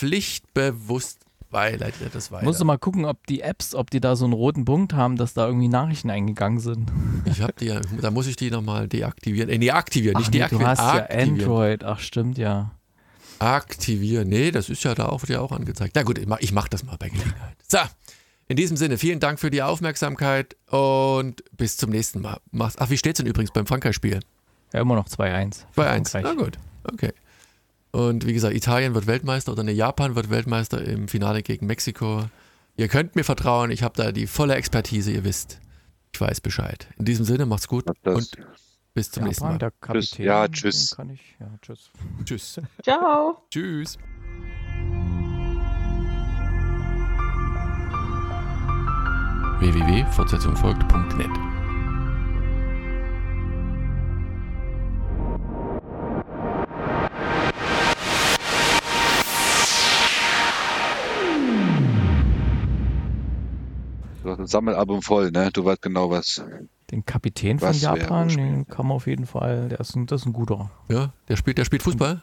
Pflichtbewusst leitet er das weiter. Musst du mal gucken, ob die Apps, ob die da so einen roten Punkt haben, dass da irgendwie Nachrichten eingegangen sind. ich hab die, ja- da muss ich die nochmal deaktivieren. Äh, nee, aktivieren, nicht Ach, nee, du deaktivieren. hast ja aktivieren. Android. Ach, stimmt ja. Aktivieren. Nee, das ist ja da auch, wird ja auch angezeigt. Na gut, ich mach, ich mach das mal bei Gelegenheit. So, in diesem Sinne, vielen Dank für die Aufmerksamkeit und bis zum nächsten Mal. Mach's. Ach, wie steht's denn übrigens beim Frankreich-Spiel? Ja, immer noch 2-1. Bei 1. Frankreich. Na gut, okay. Und wie gesagt, Italien wird Weltmeister oder ne, Japan wird Weltmeister im Finale gegen Mexiko. Ihr könnt mir vertrauen, ich habe da die volle Expertise, ihr wisst. Ich weiß Bescheid. In diesem Sinne, macht's gut Das, und bis zum nächsten Japan, Mal. der Kapitän. Ja, den tschüss. Kann ich, ja, tschüss. Tschüss. Ciao. Tschüss. www.fortsetzungfolgt.net ein Sammelalbum voll, ne? Du weißt genau was. Den Kapitän von Was wäre Japan, den kann man auf jeden Fall, der ist ein, das ist ein guter. Ja, der spielt, der spielt Fußball.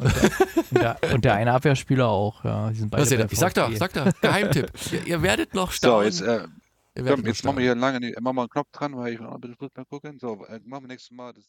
Und der, und der eine Abwehrspieler auch, ja. Die sind beide da? Ich sag doch, VfB. sag doch, Geheimtipp. ihr, ihr werdet noch So, staunen. jetzt, äh, komm, jetzt machen wir hier lange, nicht- machen wir einen Knopf dran, weil ich noch ein bisschen Fußball gucken. So, äh, machen wir nächstes Mal. Das